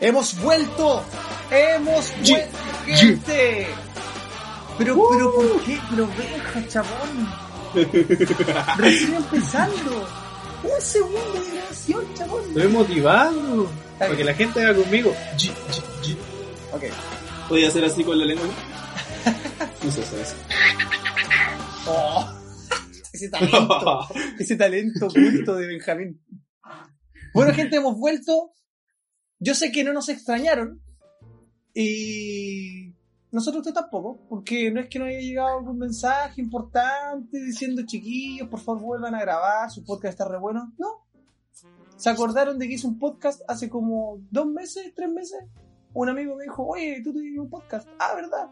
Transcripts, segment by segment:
Hemos vuelto. Hemos vuelto, gente. Pero, pero, ¿por qué? Pero venga, chabón. Recién empezando. Un segundo de grabación, chabón. Estoy motivado. Para que la gente haga conmigo. G. Ok. ¿Podía hacer así con la lengua? No sé hacer eso. Oh, ese talento. ese talento oculto de Benjamín. Bueno, gente, hemos vuelto. Yo sé que no nos extrañaron. Y nosotros usted tampoco. Porque no es que nos haya llegado algún mensaje importante diciendo, chiquillos, por favor vuelvan a grabar, su podcast está re bueno. No. ¿Se acordaron de que hice un podcast hace como dos meses, tres meses? Un amigo me dijo, oye, tú tienes un podcast. Ah, ¿verdad?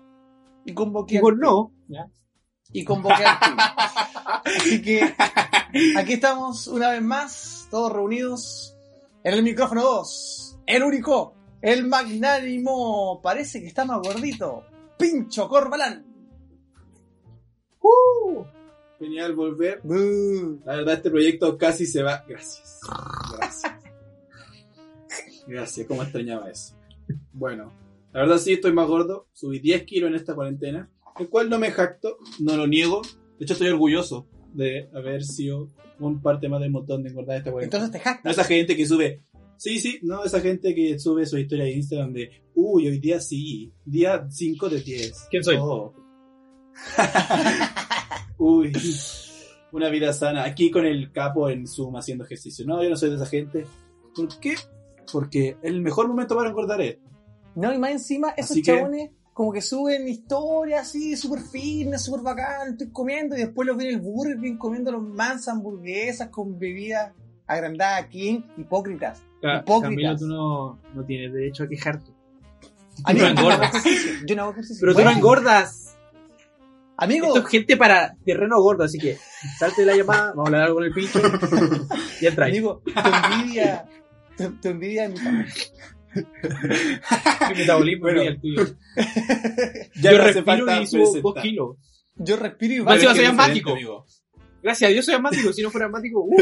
Y convoqué Digo, no. y convoqué. Así que aquí estamos una vez más, todos reunidos en el micrófono 2. El único, el magnánimo, parece que está más gordito. Pincho Corbalán. ¡Uh! Genial volver. Bú. La verdad, este proyecto casi se va. Gracias. Gracias. Gracias, cómo extrañaba eso. Bueno, la verdad sí estoy más gordo. Subí 10 kilos en esta cuarentena. El cual no me jacto, no lo niego. De hecho, estoy orgulloso de haber sido un parte más del montón de engordar esta cuarentena. Entonces te No jactas. esa gente que sube. Sí, sí, no esa gente que sube su historia de Instagram de. Uy, hoy día sí. Día 5 de 10. ¿Quién soy? Oh. Uy. Una vida sana. Aquí con el capo en Zoom haciendo ejercicio. No, yo no soy de esa gente. ¿Por qué? Porque el mejor momento para engordar es. No, y más encima, esos Así que- chabones como que suben historias así, súper fitness, súper bacán, estoy comiendo, y después los ven el Burger King comiendo los mansas hamburguesas con bebidas agrandadas aquí, hipócritas. Ca- Hipócritas. Camilo, tú no, no tienes derecho a quejarte. Amigo, no yo no engordas. Yo no hago ejercicio. Pero tú no Bueno, engordas. Amigo, Esto es gente para terreno gordo, así que salte de la llamada, vamos a hablar algo con el pincho. Y entra ahí. amigo, tu envidia, tu, tu envidia de mi familia. Mi metabolismo Bueno. es el tuyo. Ya Yo no respiro y subo dos kilos. Yo respiro y que es diferente, asmático. amigo. Gracias a Dios soy asmático. Si no fuera asmático, uh,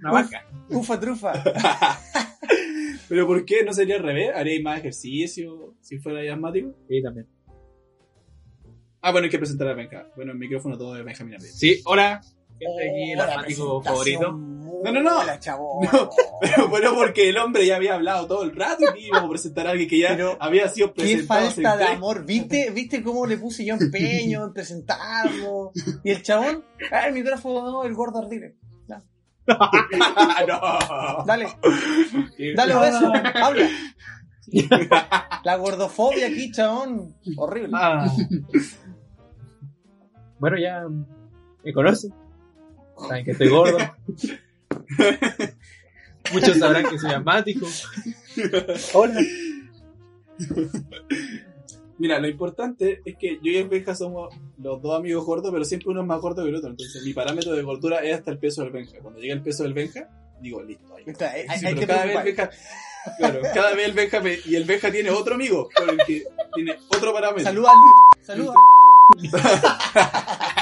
una vaca. ufa trufa. Pero ¿por qué no sería al revés? ¿Haréis más ejercicio si fuera asmático? Sí, también. Ah, bueno, hay que presentar a Benja. Bueno, el micrófono todo de Benjamín. Sí, hola. El Oh, la asmático favorito. No, no, no. mola, chabón. No, pero bueno, porque el hombre ya había hablado todo el rato y íbamos a presentar a alguien que ya Pero, había sido Qué presentado. hace falta de amor. ¿Viste, ¿Viste cómo le puse yo empeño en presentarlo? Y el chabón, ah, el micrófono, no, el gordo ardile. no. Dale, dale beso, habla. La gordofobia aquí, chabón. Horrible. Ah. Bueno, ya me conocen. Saben que estoy gordo. Muchos sabrán que soy asmático. Hola. Mira, lo importante es que yo y el Benja somos los dos amigos gordos, pero siempre uno es más gordo que el otro. Entonces, mi parámetro de gordura es hasta el peso del Benja. Cuando llega el peso del Benja, digo, listo. Ahí. Está, hay, hay- Sí, hay pero que cada vez el. Benja, claro, cada vez el Benja me- y el Benja tiene otro amigo con el que tiene otro parámetro. Saluda a Lucho. Saluda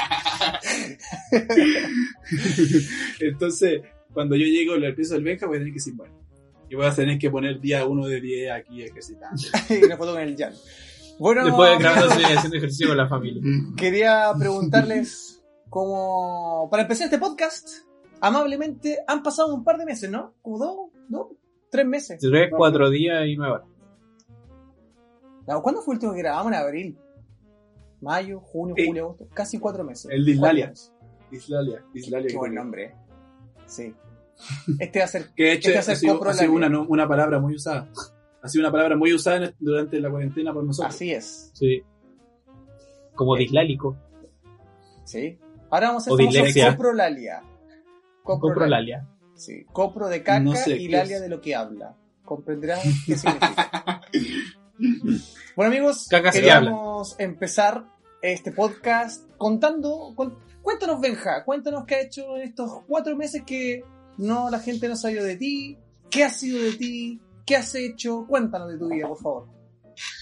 Entonces, cuando yo llego al peso del Benja, voy a tener que decir, bueno, y voy a tener que poner día 1 de 10 aquí ejercitando. Y una foto con el Jan. Bueno, Después de grabar estoy haciendo ejercicio con la familia. quería preguntarles cómo... Para empezar este podcast, amablemente, han pasado un par de meses, ¿no? Como dos, dos, tres meses. Tres, cuatro días y nueve horas. No, ¿Cuándo fue el último que grabamos? En abril. Mayo, junio, julio, agosto. Casi cuatro meses. El de Islalia. Islalia, Islalia. Qué buen nombre, eh. Sí. Este va a ser. Que de hecho Este va a ha sido, ha una, una palabra muy usada. Ha sido una palabra muy usada durante la cuarentena por nosotros. Así es. Sí. Como dislálico. Sí. Ahora vamos a hacer coprolalia. Coprolalia. Sí. Copro de caca No sé y lalia es. de lo que habla. Comprenderán qué significa. bueno, amigos, Caca queríamos empezar este podcast contando. Cuéntanos, Benja, cuéntanos qué ha hecho en estos cuatro meses que no la gente no sabido de ti. ¿Qué ha sido de ti? ¿Qué has hecho? Cuéntanos de tu vida, por favor.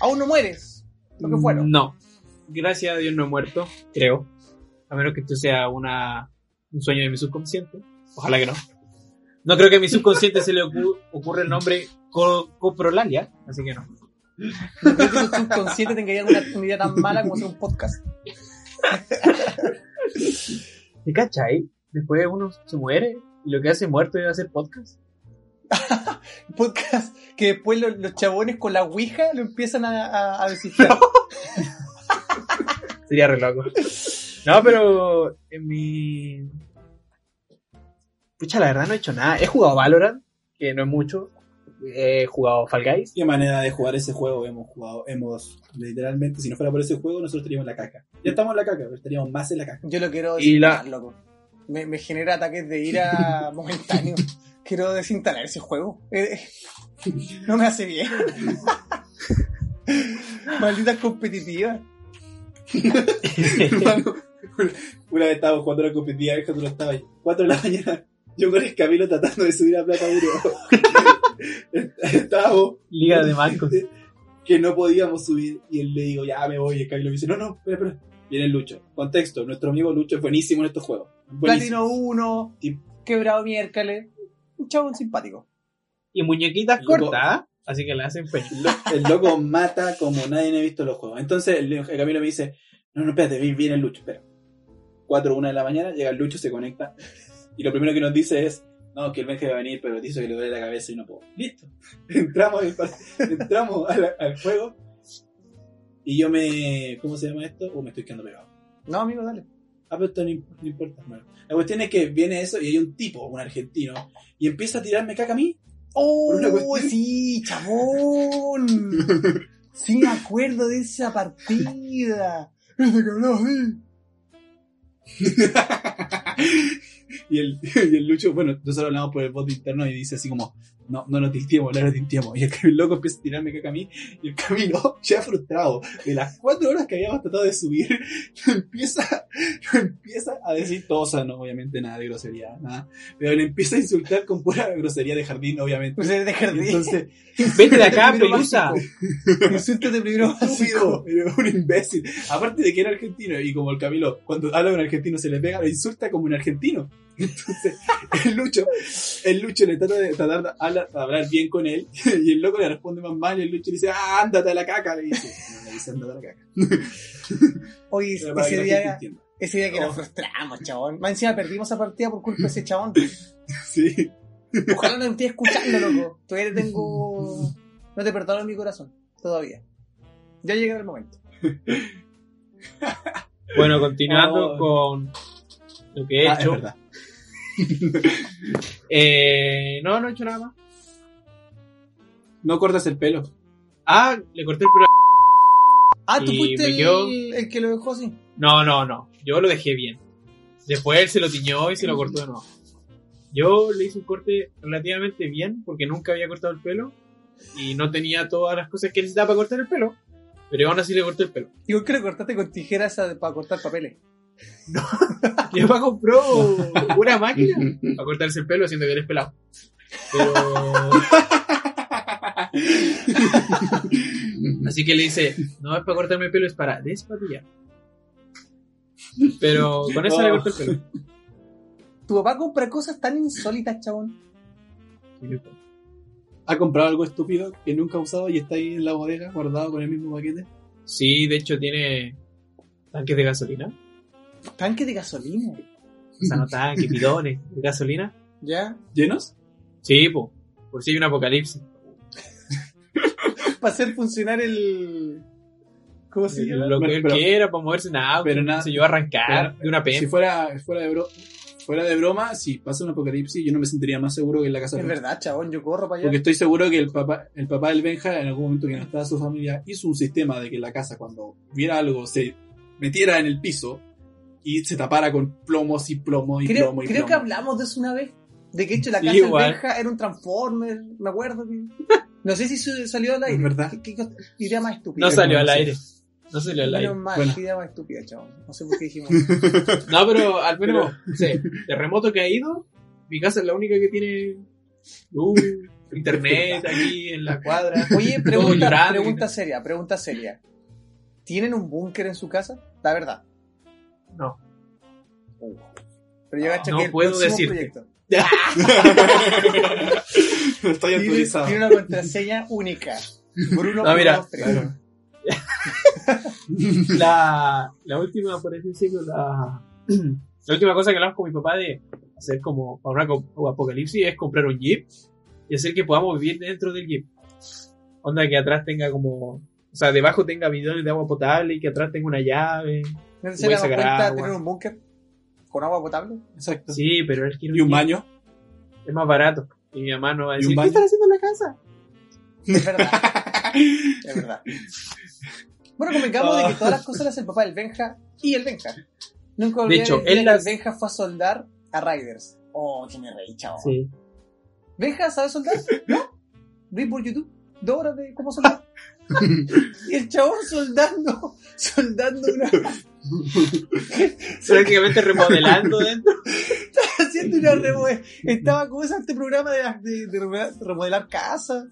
Aún no mueres. Lo que fueron. No. Gracias a Dios no he muerto, creo. A menos que esto sea una, un sueño de mi subconsciente. Ojalá que no. No creo que a mi subconsciente se le ocu- ocurra el nombre co- coprolalia, así que no. No creo que tu subconsciente tenga una, una idea tan mala como hacer un podcast. ¿Te cachai? Después uno se muere y lo que hace muerto es hacer podcast. Podcast que después los, los chabones con la ouija lo empiezan a, a. Sería re loco. No, pero en mi. Pucha, la verdad no he hecho nada. He jugado Valorant, que no es mucho. He jugado Fall Guys. ¿Qué manera de jugar ese juego hemos jugado? Hemos, literalmente, si no fuera por ese juego, nosotros estaríamos en la caca. Ya estamos en la caca, pero estaríamos más en la caca. Yo lo quiero la- desinstalar, loco. Me, me genera ataques de ira momentáneos. Quiero desinstalar ese juego. Eh, no me hace bien. Malditas competitivas. Una vez estábamos jugando la competitiva, que tú no estabas ahí. 4 de la mañana, yo con el Camilo tratando de subir a Plata 1. estábamos Liga de Mancos. que no podíamos subir y él le digo, ya me voy. Y el Camilo me dice, no, no, espera, espera. Viene el Lucho. Contexto, nuestro amigo Lucho es buenísimo en estos juegos. Platino 1, Y- quebrado miércoles. Un chabón simpático. Y muñequitas cortas, así que le hacen pecho. El lo- El loco mata como nadie ha visto los juegos. Entonces el, el Camilo me dice, no, no, espérate, vi- viene el Lucho, espera. 4 1 de la mañana, llega el Lucho, se conecta. Y lo primero que nos dice es, no, que el Benja va a venir, pero dice que le duele la cabeza y no puedo. Listo. Entramos, entramos al, al juego. Y yo me... ¿Cómo se llama esto? O me estoy quedando pegado. No, amigo, dale. Ah, pero esto no, no importa. Bueno, la cuestión es que viene eso y hay un tipo, un argentino, y empieza a tirarme caca a mí. ¡Oh, sí, chabón! Sí, me acuerdo de esa partida. Ese que hablaba así. y, el, y el Lucho, bueno, nosotros hablamos por el bot interno y dice así como, no, no nos tintiemos, no nos tintiemos. Y el, el loco empieza a tirarme caca a mí y el camino, ya frustrado, de las cuatro horas que habíamos tratado de subir, lo empieza, lo empieza a decir todo, o sea, no, obviamente nada de grosería, nada, pero le empieza a insultar con pura grosería de jardín, obviamente. Pues eres de jardín. Entonces, Vete de acá, pelusa. Insultos de primero básico. un imbécil. Aparte de que era argentino, y como el Camilo, cuando habla un argentino se le pega, lo insulta como un argentino. Entonces, el Lucho, el Lucho le trata de tratar de hablar, de hablar bien con él, y el loco le responde más mal, y el Lucho le dice, ah, ándate a la caca, le dice. No, le dice, ándate a la caca. Oye, Pero para ese día, ese día que nos Oh. frustramos, chabón. Más encima perdimos esa partida por culpa de ese chabón. Sí. Ojalá no me estés escuchando, loco. Todavía te tengo. No te perdono en mi corazón. Todavía. Ya llegará el momento. Bueno, continuando Oh. con lo que he Ah, es hecho. verdad. Eh, no, no he hecho nada más. No cortas el pelo. Ah, le corté el pelo. Ah, tú Y fuiste el, quedó- el que lo dejó así. No, no, no. Yo lo dejé bien. Después él se lo tiñó y se lo cortó de nuevo. Yo le hice un corte relativamente bien porque nunca había cortado el pelo y no tenía todas las cosas que necesitaba para cortar el pelo. Pero aún así le corté el pelo. Igual que lo cortaste con tijeras a- para cortar papeles. Mi papá compró una máquina para cortarse el pelo haciendo que eres pelado. Pero... Así que le dice, no es para cortarme el pelo, es para despatillar. Pero con eso le cortó el pelo. Tu papá compra cosas tan insólitas, chabón. ¿Ha comprado algo estúpido que nunca ha usado y está ahí en la bodega guardado con el mismo paquete? Sí, de hecho tiene tanques de gasolina. Tanque de gasolina. O sea, no tanques, bidones de gasolina. ¿Ya? ¿Llenos? Sí, po, por si hay un apocalipsis. Para hacer funcionar el. ¿Cómo se llama? Lo que Pero- él pero- quiera, para moverse en auto, pero nada- se yo arrancar pero- de una Si PM. fuera, fuera, de bro- fuera de broma, si pasa un apocalipsis, yo no me sentiría más seguro que en la casa Es de verdad, chabón, yo corro para allá. Porque estoy seguro que el papá, el papá del Benja, en algún momento que no estaba su familia, hizo un sistema de que la casa, cuando viera algo, se metiera en el piso y se tapara con plomos y plomo y Creo, plomo y creo plomo. que hablamos de eso una vez. De que hecho la Sí, casa del igual. Benja era un Transformer, me acuerdo. que- No sé si salió al aire. Verdad. ¿Qué, idea más estúpida? No salió no al aire. No salió al aire. Menos mal, Bueno. qué idea más estúpida, chabón. No sé por qué dijimos. No, pero al menos, no sé, terremoto que ha ido, mi casa es la única que tiene luz, internet aquí en la cuadra. Oye, pregunta, llorando. pregunta seria, pregunta seria. ¿Tienen un búnker en su casa? La verdad. No. Pero yo cacho No que el puedo proyecto. Estoy Tiene, actualizado. tiene una contraseña única. Bruno No, mira, 123. la, la última, por así decirlo, la, la última cosa que hablamos con mi papá de hacer como para una apocalipsis es comprar un jeep y hacer que podamos vivir dentro del jeep. Onda que atrás tenga como, o sea, debajo tenga bidones de agua potable y que atrás tenga una llave. ¿No se cuenta agua. tener un búnker con agua potable? Exacto. Sí, pero él quiere Y un baño. Es más barato. Y mi mamá no va a ¿Y un decir, ¿qué están haciendo en la casa? Es verdad. es verdad. Bueno, convengamos de que todas las cosas las el papá del Benja y el Benja. Nunca olvidé hecho, el día él que las- el Benja fue a soldar a Riders. Oh, que me reí, chavo. Sí. ¿Benja sabe soldar? ¿No? Vi por YouTube dos horas de cómo soldar. y el chabón soldando, soldando una, Prácticamente remodelando dentro. haciendo una remodelar. Estaba como ese este programa de, de, de remodelar, casas.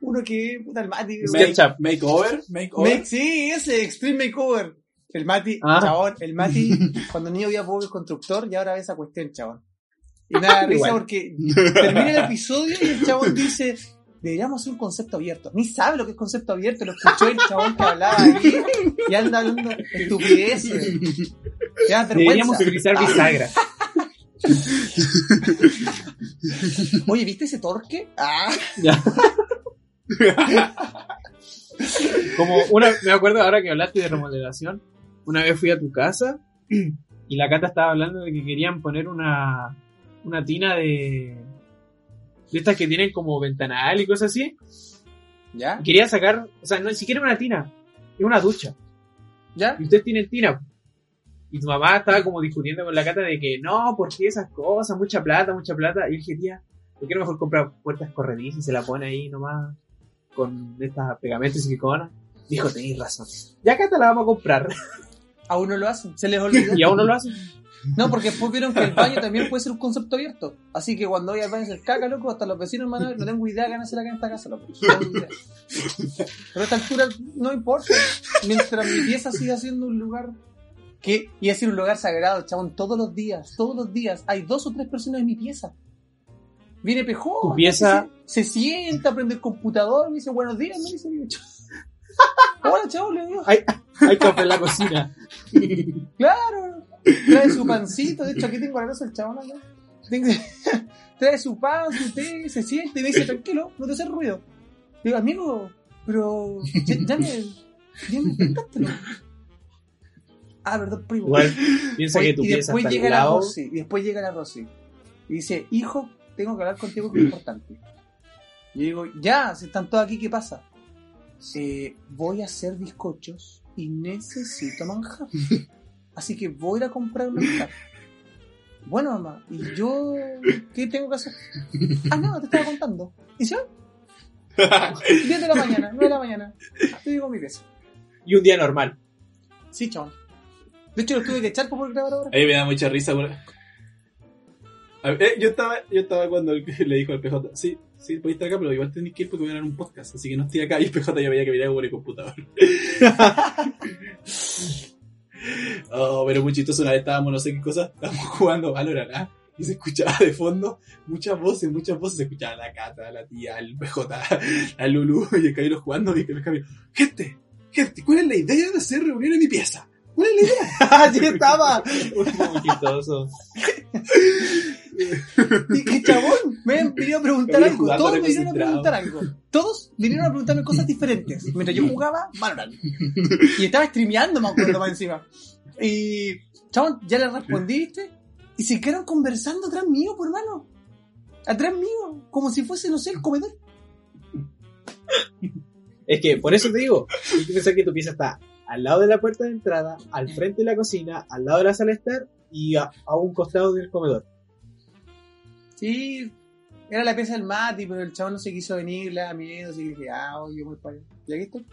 Uno que, puta, el Mati. Make-. Makeover. Makeover. Make- sí, ese, Extreme Makeover. El Mati, Ah. chabón, el Mati, cuando niño había pobre constructor y ahora ve esa cuestión, chabón. Y nada, risa porque termina el episodio y el chabón dice, deberíamos hacer un concepto abierto. Ni sabe lo que es concepto abierto, lo escuchó el chabón que hablaba ahí y anda hablando estupideces. Ya, Deberíamos utilizar bisagra. Oye, ¿viste ese torque? Ah, Ya. Como una, me acuerdo ahora que hablaste de remodelación, una vez fui a tu casa y la Cata estaba hablando de que querían poner una, una tina de, de estas que tienen como ventanal y cosas así. ¿Ya? Y quería sacar, o sea, no ni siquiera una tina, es una ducha. ¿Ya? Y ustedes tienen tina. Y tu mamá estaba como discutiendo con la Cata de que no, ¿por qué esas cosas? Mucha plata, mucha plata. Y yo dije, tía, ¿por qué no mejor comprar puertas corredizas y se la pone ahí nomás con estas pegamentos y silicona? Dijo, tenéis razón. Ya Cata la vamos a comprar. Aún no lo hacen, se les olvidó. y aún no lo hacen. No, porque después vieron que el baño también puede ser un concepto abierto. Así que cuando voy al baño se caca, loco, hasta los vecinos van a ver, no tengo idea de qué van a hacer acá en esta casa, loco. No idea. Pero a esta altura no importa. Mientras mi pieza siga siendo un lugar que, y decir un lugar sagrado, chabón, todos los días, todos los días, hay dos o tres personas en mi pieza. Viene Pejón, Tu pieza- se, se sienta, prende el computador, me dice buenos días, me dice, hola chabón, le digo. Hay, hay café en la cocina. Claro, trae su pancito, de hecho aquí tengo la cosa del chabón acá. Trae su pan, su té, se siente y me dice, tranquilo, no te haces ruido. Digo, amigo, pero ya, ya me, ya me pescátelo. Ah, perdón, primo. Igual piensa Oye, que tu y pieza después llega la. Rosy, y después llega la Rosy. Y dice, hijo, tengo que hablar contigo que es importante. Y digo, ya, si están todos aquí, ¿qué pasa? Eh, voy a hacer bizcochos y necesito manjar. Así que voy a ir a comprar manjar. Bueno, mamá, ¿y yo qué tengo que hacer? Ah, no, te estaba contando. ¿Y va? 10 de la mañana, 9 de la mañana. Te digo mi peso. Y un día normal. Sí, chaval. De hecho, los tuve que echar por poder grabar ahora. A mí me da mucha risa. eh, yo estaba, yo estaba cuando le dijo al PJ, sí, sí, podéis estar acá, pero igual tenéis que ir porque voy a grabar un podcast, así que no estoy acá. Y el PJ ya veía que miraba por el computador. oh, pero muy chistoso. Una vez estábamos, no sé qué cosa, estábamos jugando Valorant, ¿ah? Y se escuchaba de fondo muchas voces, muchas voces. Se escuchaba la Cata, la tía, el PJ, la Lulu y el Camilo jugando. Y el Camilo, gente, gente, ¿cuál es la idea de hacer reunión en mi pieza? ¿Cuál es la idea? ¡Allí estaba! Muy chistoso. Y que chabón, me han venido a preguntar algo. Todos me vinieron a preguntar algo. Todos vinieron a preguntarme cosas diferentes. Mientras yo jugaba Valorant. Y estaba streameando, me acuerdo más encima. Y, chabón, ya le respondiste. Y se quedaron conversando atrás mío, por hermano. Atrás mío. Como si fuese, no sé, el comedor. Es que por eso te digo, hay que pensar que tu pieza está al lado de la puerta de entrada, al frente de la cocina, al lado de la sala de estar y a, a un costado del comedor. Sí, era la pieza del Mati, pero el chabón no se quiso venir, le da miedo. Así que dije, ah, oye, voy para allá. ¿Y aquí estoy?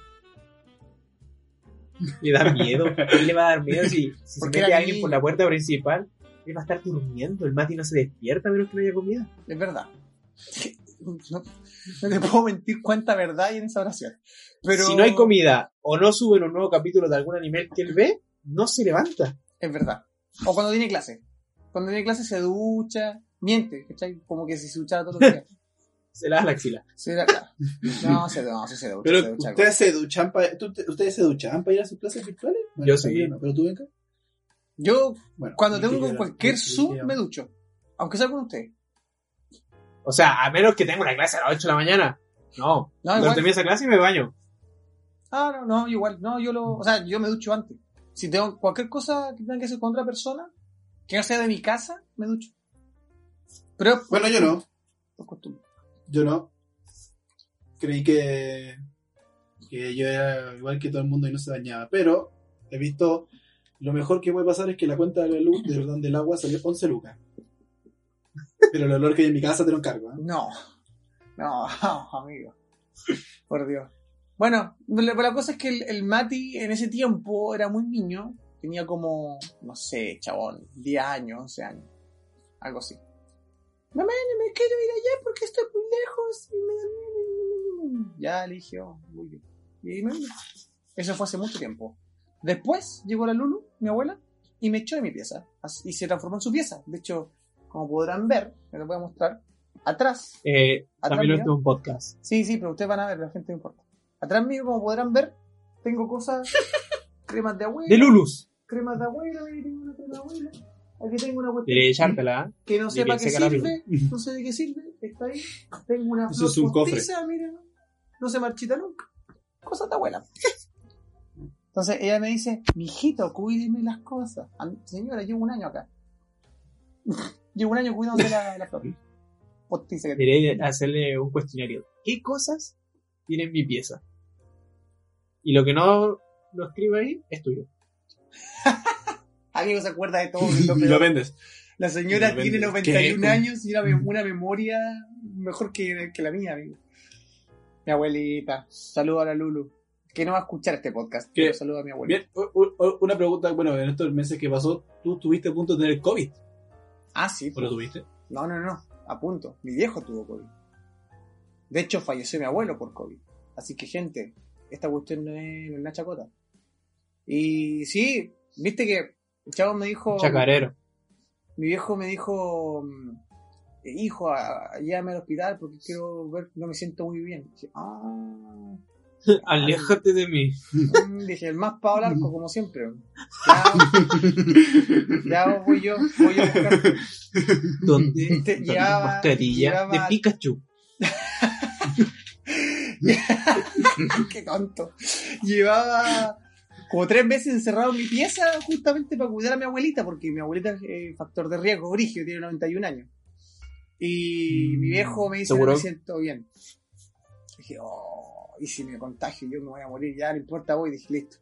Le da miedo. ¿Qué le va a dar miedo si, si se mete alguien por la puerta principal? Él va a estar durmiendo. El Mati no se despierta menos que no haya comida. Es verdad. No, no te puedo mentir cuánta verdad hay en esa oración. Pero Si no hay comida o no suben un nuevo capítulo de algún anime que él ve, no se levanta. Es verdad. O cuando tiene clase. Cuando tiene clase se ducha, miente, ¿cachai? Como que si se duchara todos los días. Se lava la axila. Era claro. No, se, no, sí se ducha, Pero se ducha. ustedes se duchan para ustedes se duchan para ir a sus clases virtuales? Yo sí. no, pero tú venga. Yo, Bueno, cuando tengo cualquier Zoom, me ducho. Aunque sea con ustedes. O sea, a menos que tenga una clase a las 8 de la mañana. No. No, No, igual. termino esa clase y me baño. Ah, no, no, igual. No, yo lo. O sea, yo me ducho antes. Si tengo cualquier cosa que tenga que hacer con otra persona, que no sea de mi casa, me ducho. Pero Bueno, yo no. por costumbre. Yo no. Creí que, que yo era igual que todo el mundo y no se bañaba. Pero he visto. Lo mejor que puede pasar es que la cuenta de la luz, de verdad, del agua salió 11 lucas. Pero el olor que hay en mi casa te lo encargo. ¿eh? No. No, amigo. Por Dios. Bueno, la, la cosa es que el, Mati en ese tiempo era muy niño. Tenía como, no sé, chabón, 10 años, 11 años. Algo así. Mamá, no me quiero ir allá porque estoy muy lejos. y me da miedo". Ya eligió. Muy bien. Y. Eso fue hace mucho tiempo. Después llegó la Lulu, mi abuela, y me echó de mi pieza. Y se transformó en su pieza. De hecho, como podrán ver, me lo voy a mostrar. Atrás Eh, Atrás también lo mío. un podcast. Sí, sí, pero ustedes van a ver, la gente no importa. Atrás mío, como podrán ver, tengo cosas, cremas de abuela, De Lulus. cremas de abuela, ahí tengo una crema de abuela, aquí tengo una cuestión De echártela. ¿eh? que no para qué sirve, no sé de qué sirve, está ahí, tengo una Eso flor es un cofre. postiza, miren, no se marchita nunca, cosas de abuela. Entonces ella me dice, mijito, cuídeme las cosas. Señora, llevo un año acá. Llevo un año cuidando de la, la flor. Postiza que tengo. Diré hacerle un cuestionario. ¿Qué cosas tiene en mi pieza? Y lo que no lo escribe ahí es tuyo. Amigo se acuerda de todo. lo lo vendes. La señora Lo tiene vendes. 91 ¿Qué? años y una, una memoria mejor que, que la mía, amigo. Mi abuelita. Saludo a la Lulu. Que no va a escuchar este podcast. Pero saludo a mi abuelita. Bien, una pregunta, bueno, en estos meses que pasó, tú estuviste a punto de tener COVID. Ah, sí. ¿O lo tuviste? No, no, no. A punto. Mi viejo tuvo COVID. De hecho, falleció mi abuelo por COVID. Así que, gente, esta cuestión no es, una chacota. Y sí, viste que el chavo me dijo. Chacarero. mi viejo me dijo, eh, hijo, llévame al hospital porque quiero ver, no me siento muy bien. Dije, ah, Aléjate de mí. mm, dije, el más para hablar, pues, como siempre. Ya, ya voy yo, voy yo a buscar. ¿Dónde? Te- llevaba- Mascarilla llevaba- de Pikachu. Qué tonto. Llevaba como tres meses encerrado en mi pieza justamente para cuidar a mi abuelita, porque mi abuelita es eh, factor de riesgo, Brigio, tiene 91 años. Y mi viejo me dice, no ¿Seguro? me siento bien. Dije, oh, y si me contagio yo me voy a morir, ya no importa, voy, dije, listo.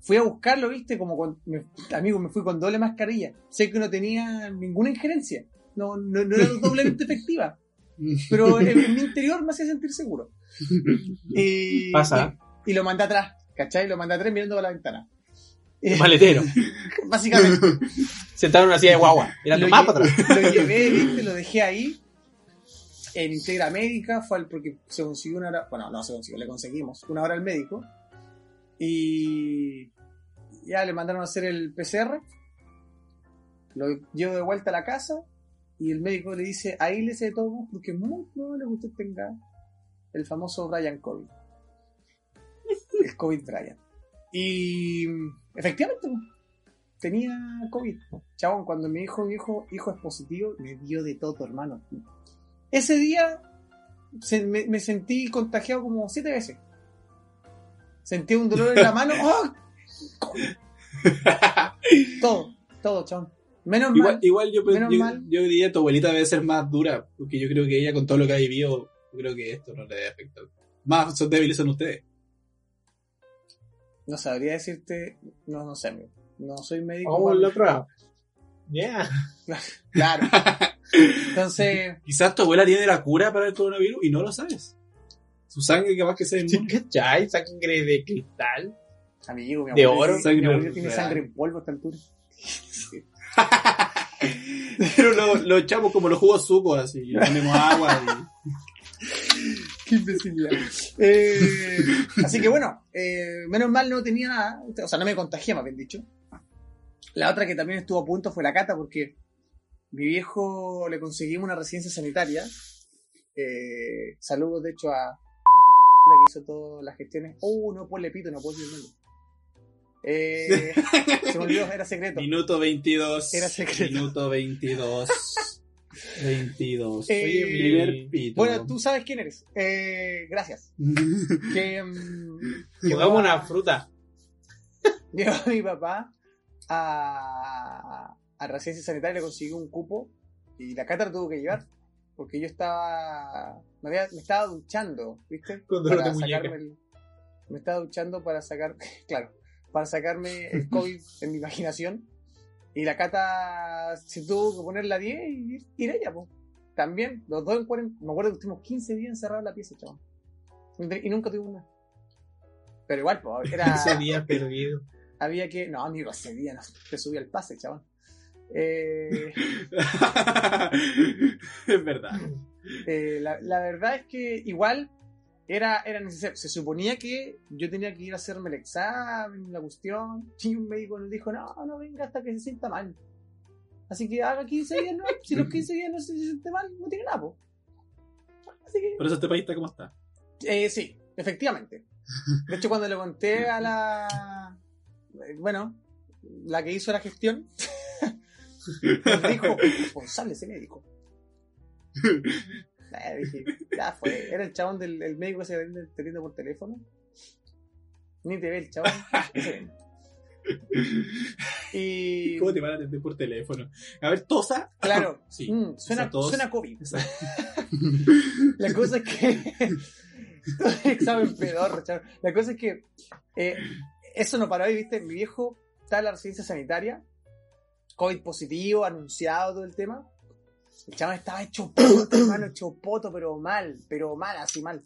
Fui a buscarlo, viste, como con, me- amigo, me fui con doble mascarilla. Sé que no tenía ninguna injerencia. No, no, no era doblemente efectiva. Pero en, en mi interior me hacía sentir seguro. Y, Pasa. Y, y lo mandé atrás, ¿cachai? Lo mandé atrás mirando por la ventana. Eh, Maletero. básicamente. Sentado en una silla de guagua. Mirando lo, más para atrás. lo llevé, ¿viste? Lo dejé ahí. En Integra Médica, fue al, porque se consiguió una hora. Bueno, no se consiguió, le conseguimos una hora al médico. Y ya le mandaron a hacer el PCR. Lo llevo de vuelta a la casa. Y el médico le dice: aílese de todo porque muy probable que usted tenga el famoso Brian COVID. El COVID Brian. Y efectivamente, tenía COVID. Chabón, cuando mi hijo, mi hijo, hijo es positivo, me dio de todo, hermano. Ese día se- me, me sentí contagiado como siete veces. Sentí un dolor en la mano. ¡Oh! Todo, todo, chabón. Menos Igual, mal. igual yo, menos yo, mal. yo diría que tu abuelita debe ser más dura, porque yo creo que ella con todo lo que ha vivido, yo creo que esto no le debe afectar. Más son débiles son ustedes. No sabría decirte. No, no sé, amigo. No soy médico. Vamos para- la prueba. Yeah. Claro. Entonces, Quizás tu abuela tiene la cura para el coronavirus y no lo sabes. Su sangre capaz que sea inmune. ¿Cachai? Sangre de cristal. amigo, mi De oro, tiene- sangre mi abuelo tiene sangre en polvo a esta altura. Pero lo, lo echamos como los jugos sucos así, y le ponemos agua y... Qué imbecilidad. Eh, así que bueno, eh, menos mal no tenía nada. O sea, no me contagié, más bien dicho. La otra que también estuvo a punto fue la cata, porque mi viejo le conseguimos una residencia sanitaria. Eh, saludos, de hecho, a que hizo todas las gestiones. Oh, no, ponle pito, no puedo decir. Eh, se me olvidó, era secreto. Minuto 22. Era secreto. Minuto 22. 22. Eh, Oye, Primer pito. Bueno, tú sabes quién eres. Eh, gracias. Que, mm, Jugamos a- una fruta. Llevó a mi papá a, a residencia sanitaria, le consiguió un cupo y la cata la tuvo que llevar porque yo estaba. Me, había- me estaba duchando, ¿viste? Con dolor Para de sacarme el- me estaba duchando para sacar. Claro, para sacarme el COVID en mi imaginación. Y la cata se tuvo que poner la 10 y ir, ella, pues. También, los dos en 40. Me acuerdo que estuvimos 15 días encerrados en la pieza, chaval. Y nunca tuvimos nada. Pero igual, pues, era Ese día perdido. había que. No, amigo, ese día no te subí al pase, chaval. Eh, es verdad. eh, la, la verdad es que igual era, era necesario. Se suponía que yo tenía que ir a hacerme el examen, la cuestión. Y un médico nos dijo: No, no venga hasta que se sienta mal. Así que haga 15 días, no. Si los 15 días no se siente mal, no tiene nada, po. Así que. Por eso este país está como está. Eh, sí, efectivamente. De hecho, cuando le conté a la. eh, Bueno, la que hizo la gestión, dijo: responsable ese médico. Eh, dije, ya fue. Era el chabón del el médico que se vende te atiende por teléfono. Ni te ve el chabón. vende. Y. ¿Cómo te van a atender por teléfono? A ver, tosa. Claro, Sí. mm, suena, suena COVID. La cosa es que. Examen pedorro. La cosa es que. eh, eso no paró ahí, ¿viste? Mi viejo está en la residencia sanitaria. COVID positivo, anunciado todo el tema. El chaval estaba hecho poto, hermano, hecho poto, pero mal, pero mal, así mal.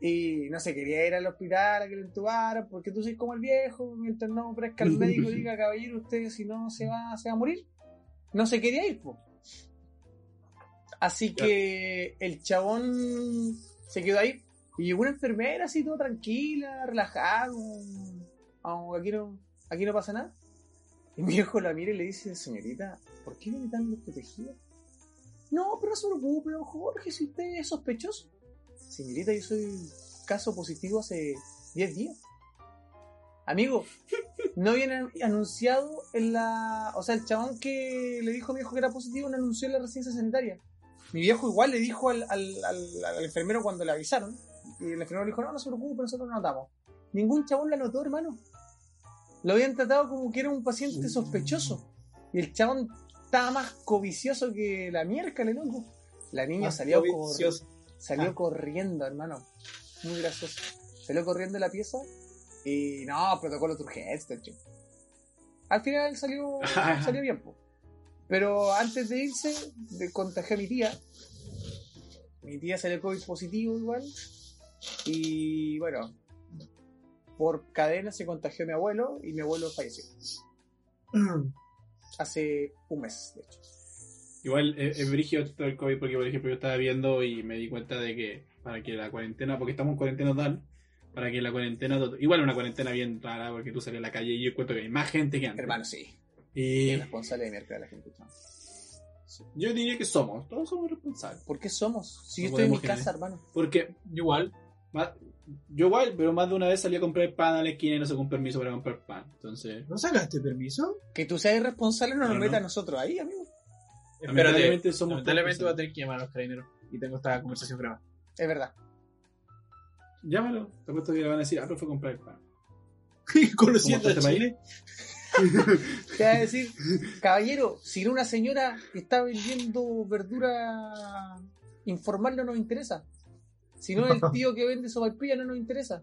Y no se quería ir al hospital a que lo entubaran, porque tú sois como el viejo, mientras no ofrezca el médico y diga, caballero, usted si no se va, se va a morir. No se quería ir, po. Así que el chabón se quedó ahí. Y llegó una enfermera así, todo tranquila, relajada, como, "Ah, aquí, no, aquí no pasa nada. Y mi viejo la mira y le dice, señorita, ¿por qué viene tan desprotegida? No, pero no se preocupe, don Jorge, si usted es sospechoso. Señorita, yo soy caso positivo hace 10 días. Amigo, no habían anunciado en la... O sea, el chabón que le dijo a mi viejo que era positivo no anunció en la residencia sanitaria. Mi viejo igual le dijo al, al- al- al enfermero cuando le avisaron. Y el enfermero le dijo, no, no se preocupe, nosotros lo notamos. Ningún chabón la notó, hermano. Lo habían tratado como que era un paciente sospechoso. Y el chabón estaba más codicioso que la miércoles, loco. La niña Más salió, cor- salió Ah. corriendo, hermano. Muy gracioso. Salió corriendo de la pieza y no, protocolo de urgencia, chico. Al final salió, salió bien, po. Pero antes de irse, de contagió a mi tía. Mi tía salió COVID positivo igual. Y bueno, por cadena se contagió mi abuelo y mi abuelo falleció. Hace un mes, de hecho. Igual eh, es brígido todo el COVID porque, por ejemplo, yo estaba viendo y me di cuenta de que para que la cuarentena, porque estamos en cuarentena total, para que la cuarentena, igual una cuarentena bien rara porque tú sales a la calle y yo encuentro que hay más gente que antes. Hermano, sí. Y Es responsable de mierda de la gente. chamo. yo diría que somos, todos somos responsables. ¿Por qué somos? Si No yo estoy en mi casa, hermano. Porque Igual. Yo igual, pero más de una vez salí a comprar pan a la esquina y no se con permiso para comprar pan. Entonces, ¿No sacaste permiso? Que tú seas irresponsable no nos No, meta a nosotros ahí, amigo. Espérate. Lamentablemente somos Lamentablemente va a tener que llamar a los carabineros. Y tengo esta conversación grabada. Es verdad. llámalo. Te apuesto que le van a decir, ah, pero fue a comprar el pan. Conociendo ¿Cómo a este Chile. Te va a decir, caballero, si una señora que está vendiendo verdura informal no nos interesa. Si no el tío que vende sopaipilla no nos interesa.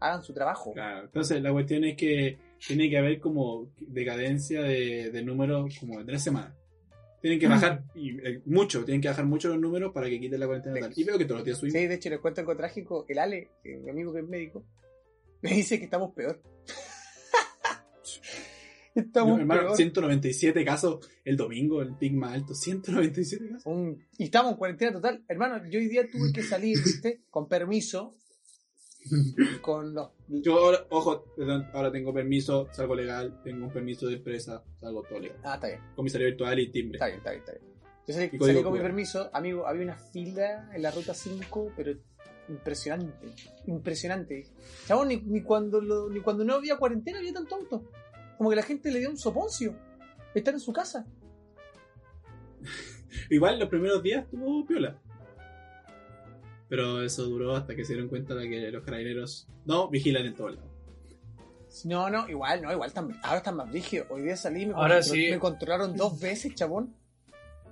Hagan su trabajo. Claro, entonces la cuestión es que tiene que haber como decadencia de, de números como de tres semanas. Tienen que bajar y, eh, mucho, tienen que bajar mucho los números para que quiten la cuarentena total. Y veo que todos los días subimos. Sí, de hecho, les cuento algo trágico. El Ale, que es mi amigo que es médico, me dice que estamos peor. Estamos No, hermano, peor. 197 casos el domingo, el pic más alto, 197 casos. Un- y estamos en cuarentena total. Hermano, yo hoy día tuve que salir, ¿viste? Con permiso. con los... Yo ahora, ojo, perdón, ahora tengo permiso, salgo legal, tengo un permiso de empresa, salgo todo legal. Ah, está bien, Comisaría virtual y timbre. está bien, está bien. Está bien. Yo salí, salí con mi permiso, amigo, había una fila en la ruta 5, pero impresionante, impresionante. Chabón, ni, ni cuando lo- ni cuando no había cuarentena había tanto auto. Como que la gente le dio un soponcio. Estar en su casa. Igual los primeros días estuvo piola. Pero eso duró hasta que se dieron cuenta de que los carabineros no vigilan en todos lados. No, no, igual, no, igual están, ahora están más rígidos. Hoy día salí y me, Ahora sí. me controlaron dos veces, chabón.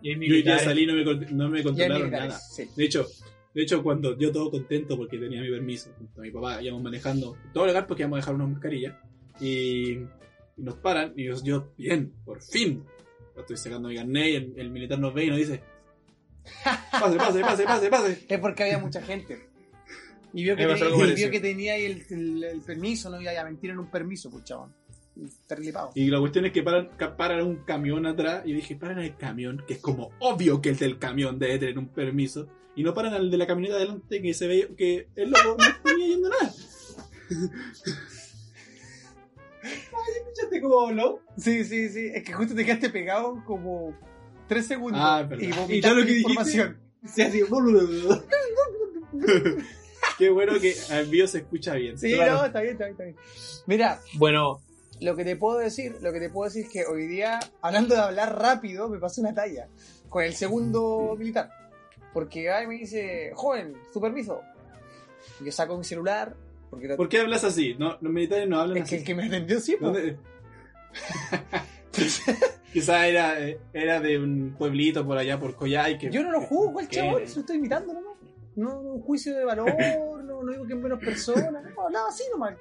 Y Yo hoy día salí y no me, no me controlaron nada. sí. De hecho, de hecho, cuando yo todo contento porque tenía mi permiso, junto a mi papá, íbamos manejando, todo legal porque íbamos a dejar una mascarilla, y, y nos paran, y yo, yo, bien, por fin, estoy sacando mi carnet, y el, el militar nos ve y nos dice, pase, pase, pase, pase, pase. Es porque había mucha gente. Y vio que, tenía, y parecido. vio que tenía ahí el, el- el permiso, no iba a mentir en un permiso, pues chabón. Y la cuestión es que paran, paran un camión atrás, y dije, paran el camión, que es como obvio que el del camión debe tener un permiso, y no paran al de la camioneta adelante que se ve que el loco no venía yendo nada. ¿Escuchaste cómo habló? Sí, sí, sí. Es que justo te quedaste pegado como tres segundos. Ah, y Y vomitaste ya lo que información. Se hace Qué bueno que al envío se escucha bien. Sí, Claro. no, está bien, está bien, está bien. Mira, Bueno, lo que te puedo decir, lo que te puedo decir es que hoy día, hablando de hablar rápido, me pasó una talla con el segundo militar. Porque ay, me dice, joven, su permiso. Yo saco mi celular, porque ¿Por qué hablas así? No, los militares no hablan es que así. el que me atendió sí, po. ¿Dónde- Quizá era, era de un pueblito por allá por Coyhai. Que, Yo no lo juzgo, el chabón, se lo estoy imitando nomás. No, no, un juicio de valor, no, no digo que es menos persona. No, hablaba así nomás.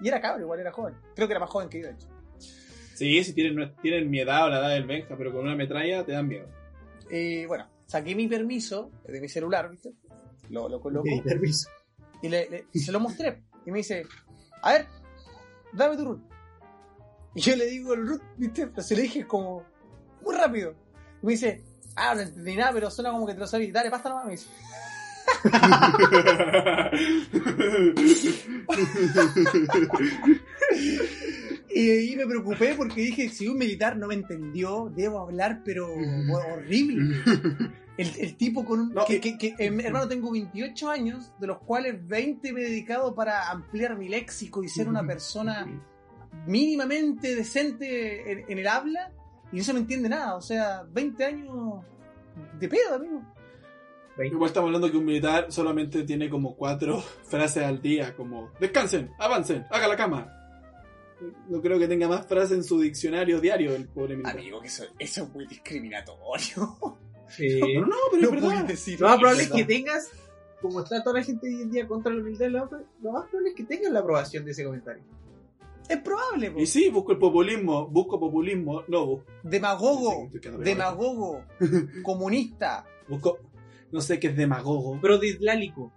Y era cabro, igual era joven. Creo que era más joven que yo, de hecho. Sí, si tienen, tienen mi edad o la edad del Benja, pero con una metralla te dan miedo. Y bueno, saqué mi permiso de mi celular, ¿viste? Lo, lo coloco pedí permiso. y le, le- se lo mostré. Y me dice, a ver, dame tu root. Y yo le digo el root, ¿viste? Pero se lo dije como muy rápido. Y me dice, ah, no entendí nada, pero suena como que te lo sabes. Dale, pasta nomás, me dice. Y ahí me preocupé porque dije, si un militar no me entendió, debo hablar, pero horrible. El, el tipo con un... No, que, y- que- que, eh, hermano, tengo 28 años, de los cuales 20 me he dedicado para ampliar mi léxico y ser una persona mínimamente decente en, en el habla, y no se me entiende nada. O sea, 20 años de pedo, amigo. Igual estamos hablando que un militar solamente tiene como cuatro frases al día, como descansen, avancen, haga la cama. No creo que tenga más frases en su diccionario diario el pobre militar. Amigo, que eso, eso es muy discriminatorio. Sí. Pero no, pero No es verdad. decir Lo más probable es que tengas, como está toda la gente hoy en día contra los militares, lo más- lo más probable es que tengas la aprobación de ese comentario. Es probable, po. Y sí, busco el populismo, busco populismo, no, busco, Demagogo, demagogo, comunista. busco, no sé qué es demagogo. Pero dislálico.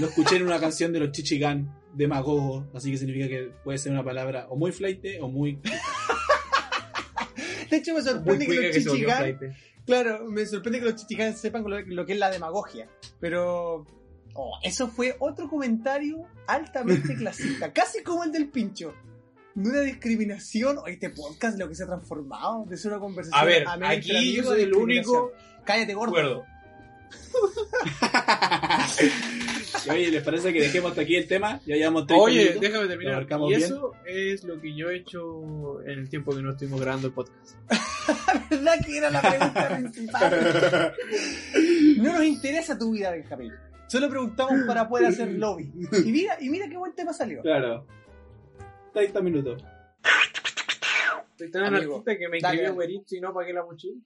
Lo escuché en una canción de los Chichigán, demagogo, así que significa que puede ser una palabra o muy flaite o muy... De hecho, me sorprende que los que chichigán, claro, me sorprende que los chichigán sepan lo, lo que es la demagogia. Pero oh, eso fue otro comentario altamente clasista, casi como el del pincho. De una discriminación, o este podcast lo que se ha transformado, de ser una conversación A ver, aquí yo soy el único Cállate, de gordo. acuerdo. Oye, ¿les parece que dejemos hasta aquí el tema? Ya llevamos 30 Oye, minutos. déjame terminar. Y bien. eso es lo que yo he hecho en el tiempo que no estuvimos grabando el podcast. ¿Verdad que era la pregunta principal? No nos interesa tu vida, Benjamín. Solo preguntamos para poder hacer lobby. Y mira, y mira qué buen tema salió. Claro. 30 minutos. Soy tan Amigo, anarquista que me dale, a dale. Uber Eats y no pagué la mochila.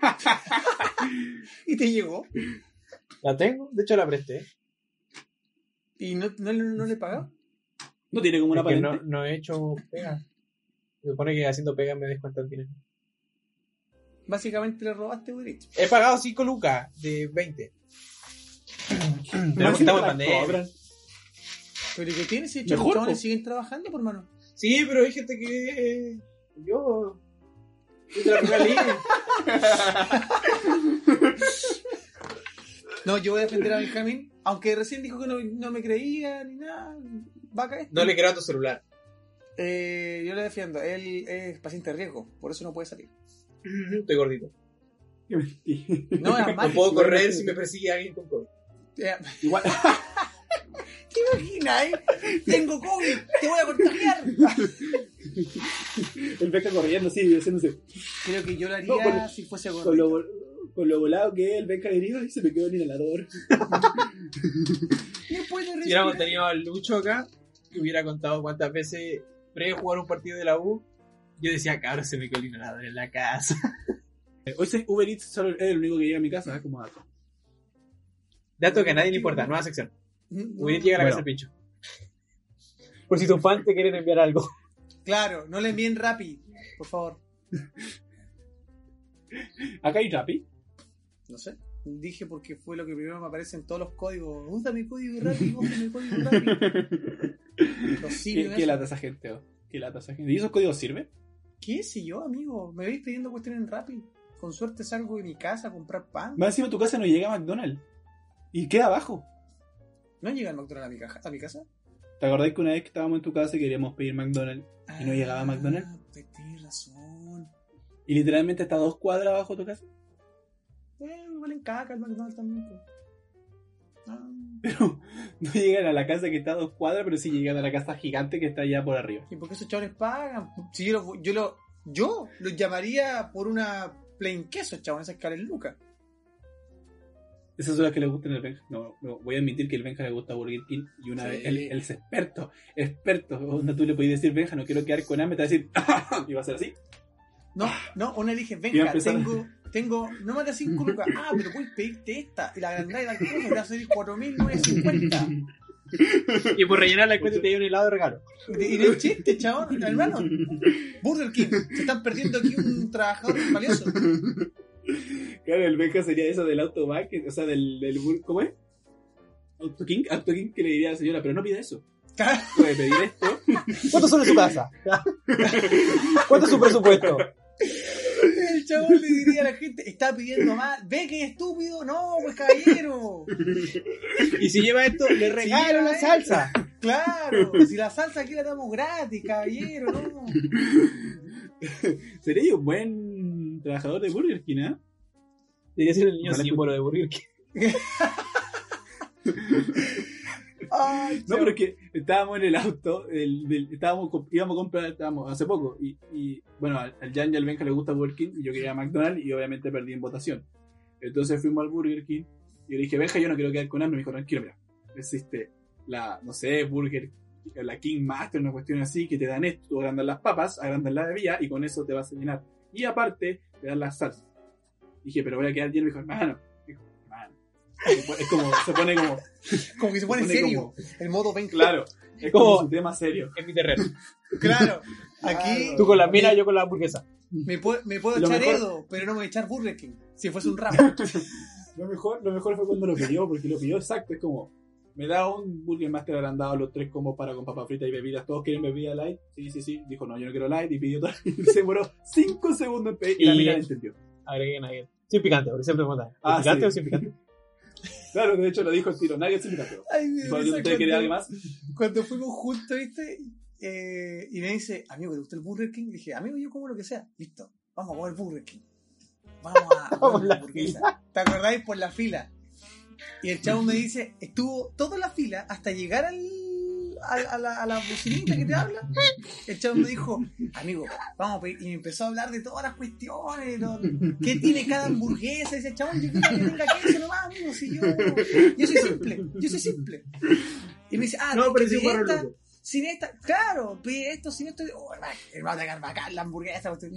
Y te llegó. La tengo, de hecho la presté. ¿Y no, no, no le pagó? No tiene como una Es que patente. no, no he hecho pega. Se supone que haciendo pega me descuentan dinero. Básicamente le robaste Uber Eats. He pagado 5 lucas de 20. Pero estamos en pandemia. ¿Pero ¿y qué tienes? Si los siguen trabajando, por hermano. Sí, pero hay gente que. eh, Yo. Línea. No, yo voy a defender a Benjamín, aunque recién dijo que no, no me creía ni nada. Vaca este. No le creo a tu celular. Eh, yo le defiendo. Él es paciente de riesgo, por eso no puede salir. Estoy gordito. No, es No puedo correr si me persigue alguien con COVID. Eh, Igual, ¿Te imaginas? eh? Tengo COVID, te voy a contagiar. el Benja corriendo así, haciéndose. Creo que yo lo haría No, con- si fuese Con lo, con lo volado que es el Benja herido y se me quedó el inhalador. No puedo Si hubiéramos tenido al Lucho acá, que hubiera contado cuántas veces pre jugar un partido de la U, yo decía, cabrón, se me quedó el inhalador en la casa. Hoy se- Uber Eats solo es el único que llega a mi casa, ¿eh? como dato. Dato que a nadie le importa, nueva sección. No, Hubiera llega a la Bueno. casa del pincho. Por si tus fans te quieren enviar algo. Claro, no le envíen Rappi, por favor. Acá hay Rappi. No sé. Dije porque fue lo que primero me aparece en todos los códigos. Usa mi código Rappi, usa mi código Rappi. Los ¿Qué, qué esos. lata esa gente, oh? ¿Qué lata esa gente? ¿Y esos códigos sirven? ¿Qué sé yo, amigo? Me veis pidiendo cuestiones en Rappi. Con suerte salgo de mi casa a comprar pan. Más encima tu casa no llega a McDonald's. Y queda abajo. ¿No llega el McDonald's a mi, caja, a mi casa? ¿Te acordás que una vez que estábamos en tu casa y queríamos pedir McDonald's? ¿Y no llegaba McDonald's? Ah, pues tienes razón. Y literalmente está a dos cuadras abajo de tu casa. Eh, igual en caca el McDonald's también. pues. Ah. Pero no llegan a la casa que está a dos cuadras, pero sí llegan a la casa gigante que está allá por arriba. ¿Y por qué esos chavales pagan? Si yo lo, yo lo, yo los llamaría por una plain queso, chavales, esas caras lucas. Esas son las que le gustan al Benja. No, no, voy a admitir que el Benja le gusta Burger King y una Sí. vez él, él es experto, experto. Onda, tú le podías decir, Benja, no quiero quedar con hambre, te va a decir, y va a ser así. No, no, una dije, Iba a venga, empezar- tengo, tengo, no me hagas 5 lucas. Ah, pero puedes pedirte esta. Y la agrandar y la cosa, te va a salir 4.950. Y por rellenar la cuenta te dio un helado de regalo. Y de- y de chiste, chabón, hermano. Burger King, se están perdiendo aquí un trabajador valioso. Claro, el Benja sería eso del autoback, o sea, del, del ¿cómo es? Auto King, Auto King que le diría a la señora, pero no pida eso. Puede pedir esto. ¿Cuánto en su casa? ¿Cuánto es su presupuesto? El chabón le diría a la gente, está pidiendo más. ¿Ve que es estúpido? No, pues caballero. Y si lleva esto, le regalo la salsa. Claro, si la salsa aquí la damos gratis, caballero, no. Sería yo un buen trabajador de Burger King, ¿eh? Debería ser el niño Ojalá símbolo de Burger King. Ay, No, pero es que estábamos en el auto, el, del- estábamos, íbamos a comprar, estábamos hace poco, y, y, bueno, al, Jan y al Benja le gusta Burger King, y yo quería McDonald's, y obviamente perdí en votación. Entonces fuimos al Burger King, y yo le dije, Benja, yo no quiero quedar con hambre, me dijo, tranquilo, mira, existe la, no sé, Burger, la King Master, una cuestión así, que te dan esto, tú agrandas las papas, agrandas la bebida, y con eso te vas a llenar. Y aparte, te dan las salsas. Dije, pero voy a quedar lleno, me dijo, hermano, dijo, hermano. Es como, se pone como, Como que se pone en pone serio. como- El modo ven claro, es Como- como su tema serio. Es mi terreno. Claro. Aquí Tú con la mina, yo con la hamburguesa. me puedo, me puedo echar mejor- Edo, pero no me voy a echar Burger King. Si fuese un rap. Lo mejor, lo mejor fue cuando lo pidió, porque lo pidió exacto. Es como, me da un Burger Master agrandado, los tres combos para con papa frita y bebidas. ¿Todos quieren bebida light? Sí, sí, sí. Dijo, no, yo no quiero light. Y pidió todo. Y se demoró 5 segundos en pedir. Y la Y- lo entendió. Agreguen ahí. Sin picante, porque siempre me preguntan. ¿Sin Ah, picante sí. o sin picante? Claro, de hecho lo dijo el tiro. Nadie se invita, pero. Ay, ¿Usted algo cuando, más? cuando fuimos juntos, ¿viste? Eh, y me dice, amigo, ¿te gusta el Burger King? Le dije, amigo, yo como lo que sea. Listo, vamos a comer Burger King. Vamos a Vamos comer la hamburguesa. ¿Te acordáis? Por la fila. Y el chavo me dice, estuvo toda la fila hasta llegar al, al- a, la, a la bocinita que te habla. El chavo me dijo, amigo, vamos a pedir. Y me empezó a hablar de todas las cuestiones, lo- qué tiene cada hamburguesa. Y dice, chabón, yo quiero que tenga queso nomás, amigo. Si yo, yo soy simple, yo soy simple. Y me dice, ah, No, pero sin esta, claro, pide esto, sin esto. Oh, hermano, te quedar bacán la hamburguesa. cuestión.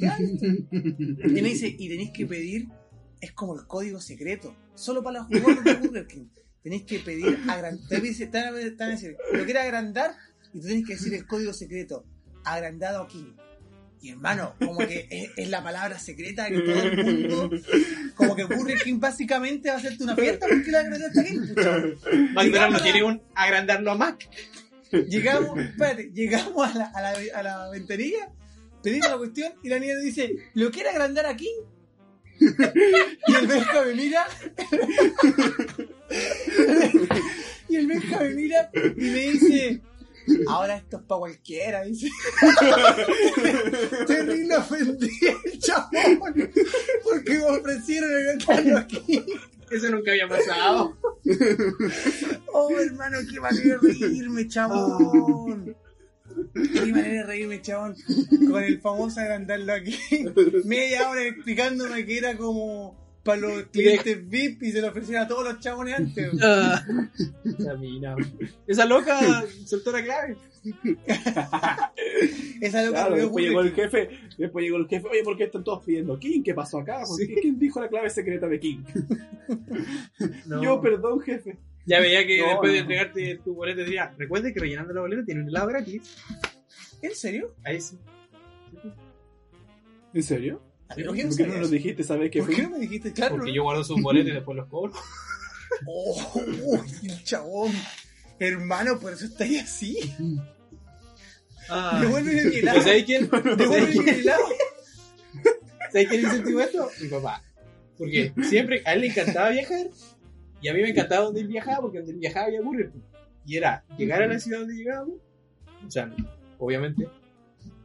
Y me dice, y tenéis que pedir, es como el código secreto, solo para los jugadores de Burger King. Tenéis que pedir agrandar. Te van a- decir, lo quiere agrandar y tú tenés que decir el código secreto, agrandado aquí. Y hermano, como que es, es la palabra secreta que todo el mundo, como que Burger King básicamente va a hacerte una fiesta porque la agrandaste aquí. McDonald's no tiene un agrandarlo a Mac. Llegamos, espérate, llegamos a la, a la, a la ventanilla, pedimos la cuestión y la niña dice, ¿lo quiere agrandar aquí? Y el Benja me mira y el Benja me mira y me dice, ahora esto es para cualquiera, dice. Terrible ofendí el chabón, porque me ofrecieron cantarlo aquí. Eso nunca había pasado. Oh, hermano, qué manera de reírme, chabón. Qué manera de reírme, chabón. Con el famoso agrandarlo aquí. Media hora explicándome que era como para los clientes VIP y se lo ofrecieron a todos los chabones antes. Ah. Esa mina. Esa loca soltó la clave. Esa loca Claro, después llegó el jefe, después llegó el jefe, oye, ¿por qué están todos pidiendo King? ¿Qué pasó acá? ¿Por Sí. qué? ¿Quién dijo la clave secreta de King? No. Yo, perdón, jefe. Ya veía que No, después de entregarte tu boleto decía, recuerde que rellenando la boleta tiene un helado gratis. ¿En serio? Ahí sí. ¿En serio? ¿Por qué no ¿Por qué no sabía nos dijiste, sabes que ¿Por fue? qué no me dijiste claro? Porque yo guardo sus boletos y después los cobro. Oh, el chabón. Hermano, por eso estáis así. Ah. Devuélveme mi helado. ¿Pues ¿Sabes quién? ¿Sabes quién incentivó esto? Mi papá. Porque siempre a él le encantaba viajar y a mí me encantaba donde él viajaba porque donde él viajaba había Burger King. Y era llegar a la ciudad donde llegábamos, o sea, obviamente,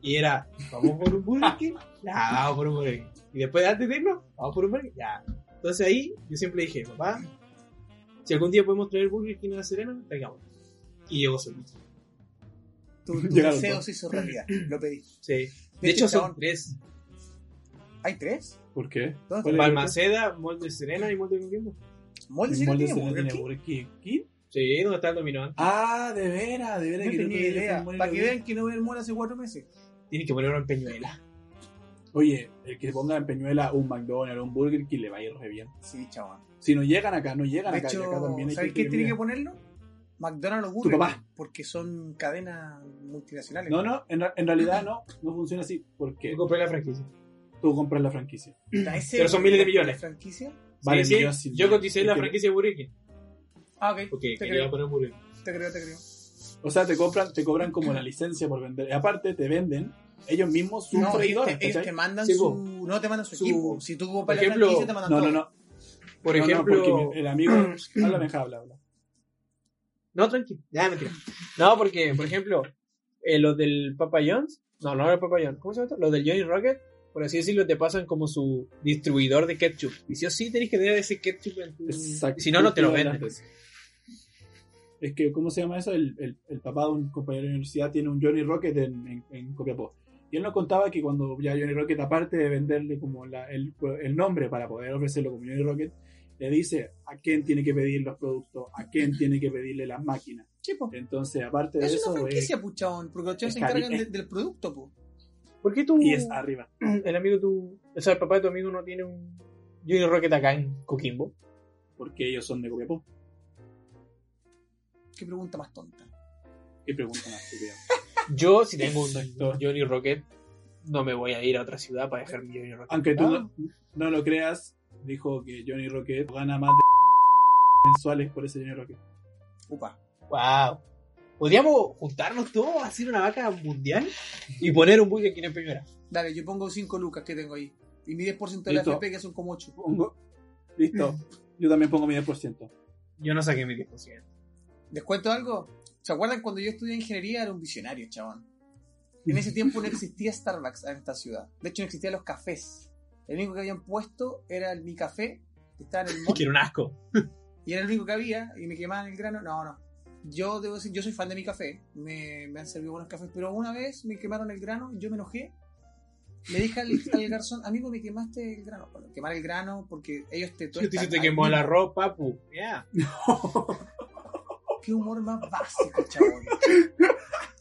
y era, vamos por un Burger King, ya, vamos por un Burger King. Y después antes de irnos, vamos por un Burger King, ya. Entonces ahí yo siempre dije, papá, si algún día podemos traer Burger King a La Serena, traigamos. Y llegó solito. Tu, tu deseo se hizo realidad. Lo pedí. Sí. De hecho son tres. ¿Hay tres? ¿Por qué? ¿Dónde ¿Cuál es el Balmaceda, Molde Serena y Molde Coquimbo. ¿Molde El molde tiene se Burger tiene King? Burger King. ¿King? Sí, ¿dónde está el dominó antes? Ah, de veras, de veras No que el tenía idea. Para que vean que no voy al mall hace cuatro meses. Tienen que ponerlo en Peñuela. Oye, el que ponga en Peñuela un McDonald's o un Burger King le va a ir re bien. Sí, chaval. Si no llegan acá, no llegan De acá. y hecho, acá también hay ¿sabes qué tiene que ponerlo? McDonald's o Burger papá. King, Porque son cadenas multinacionales. No, no, en, realidad no, no funciona así. Porque Yo compré la franquicia. tú compras la franquicia. ¿Está ese Pero son miles de la millones. franquicia? Vale, Sí, sí, yo coticé la franquicia de Burger King. Ah, ok. Porque te quería creo, poner Burger King. te creo, te creo. O sea, te compran, te cobran como la licencia por vender. Y aparte, te venden ellos mismos sus No, ellos freidores. te, ellos ¿cachai? te mandan Sí, su... No te mandan su, Su- equipo. Si tú compras por la franquicia, te mandan No, todo. no, no. Por No, ejemplo. porque el amigo. habla, habla, habla. No, tranquilo. Ya, mentira. No, porque, por ejemplo, eh, los del Papa John's. No, no el Papa John's. ¿Cómo se llama esto? Los del Johnny Rocket. Por así decirlo, te pasan como su distribuidor de ketchup. Y sí o sí tenés que tener ese ketchup en tu. Exacto. Si no, no te lo venden. Es que, ¿cómo se llama eso? El, el, el papá de un compañero de universidad tiene un Johnny Rocket en, en, en Copiapó. Y él nos contaba que cuando ya Johnny Rocket, aparte de venderle como la, el, el nombre para poder ofrecerlo como Johnny Rocket, le dice a quién tiene que pedir los productos, a quién tiene que pedirle las máquinas. Sí. Entonces, aparte de Es eso, una eh, franquicia, puchabón. Porque los chavos se es encargan de- es- del producto, po. ¿Por qué tú, y es arriba. el amigo tu, o sea, el papá de tu amigo no tiene un Johnny Rocket acá en Coquimbo? Porque ellos son de Copiapó. Qué pregunta más tonta. Y preguntan a estúpida. Yo, si tengo un Exacto. Johnny Rocket, no me voy a ir a otra ciudad para dejar mi Johnny Rocket. Aunque tú no, no lo creas, dijo que Johnny Rocket gana más de mensuales por ese Johnny Rocket. Upa. Wow. Podríamos juntarnos todos, hacer una vaca mundial y poner un Burger King en primera. Dale, yo pongo 5 lucas que tengo ahí. Y mi 10% de la. FP que son como 8. Pongo. Listo. Yo también pongo mi 10%. Yo no saqué mi 10%. ¿Les cuento algo? ¿Se acuerdan cuando yo estudié ingeniería? Era un visionario, chabón. En ese tiempo no existía Starbucks en esta ciudad. De hecho, no existían los cafés. El único que habían puesto era el Mi Café, que estaba en el mall. Quiero un asco. Y era el único que había, y me quemaban el grano. No, no. Yo debo decir, yo soy fan de mi café. Me, me han servido buenos cafés, pero una vez me quemaron el grano, yo me enojé. Le dije al, al garzón, amigo, me quemaste el grano. Bueno, quemar el grano porque ellos te te, tuestan te al quemó mismo- arroz, papu. Ya. Qué humor más básico, chabón.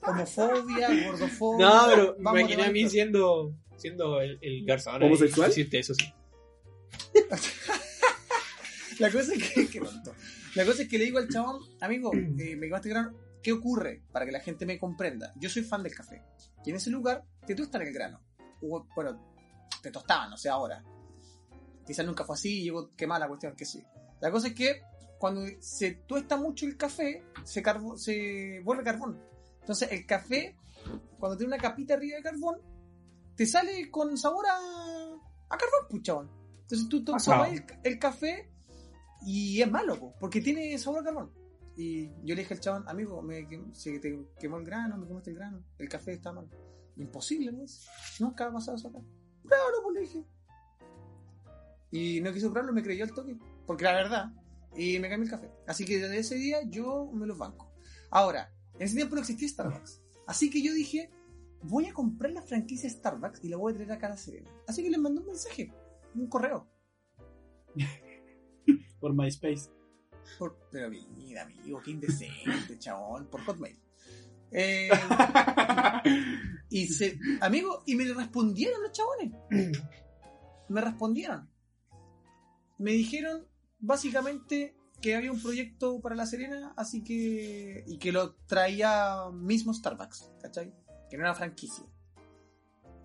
Homofobia, gordofobia. No, pero imaginé a mí siendo, siendo el, el garzón. ahí, ¿Homosexual? Decirte eso, sí. La cosa es que. La cosa es que le digo al chabón, amigo, eh, me quemaste grano. ¿Qué ocurre? Para que la gente me comprenda. Yo soy fan del café. Y en ese lugar te tostan el grano. O, bueno, te tostaban, no sé ahora. Quizás nunca fue así llegó quemada la cuestión, que sí. La cosa es que cuando se tuesta mucho el café, se, carbo- se vuelve carbón. Entonces el café, cuando tiene una capita arriba de carbón, te sale con sabor a, a carbón, puchabón. Entonces tú tomas el, el café Y es malo, po, porque tiene sabor a carbón. Y yo le dije al chabón, amigo, me, se te quemó el grano, me quemaste el grano, el café está mal. Imposible, ¿no? Nunca ha pasado eso acá. Pruébalo, pues le dije. Y no quiso probarlo, me creyó al toque, porque la verdad. Y me cambié el café. Así que desde ese día yo me los banco. Ahora, en ese tiempo no existía Starbucks. Así que yo dije, voy a comprar la franquicia Starbucks y la voy a traer acá a La Serena. Así que les mandé un mensaje, un correo. Por MySpace. Por- pero mira, amigo, qué indecente, chabón, por Hotmail. Eh, y se, amigo, y me respondieron los chabones. Me respondieron. Me dijeron básicamente que había un proyecto para La Serena, así que. y que lo traía mismo Starbucks, ¿cachai? Que no era franquicia.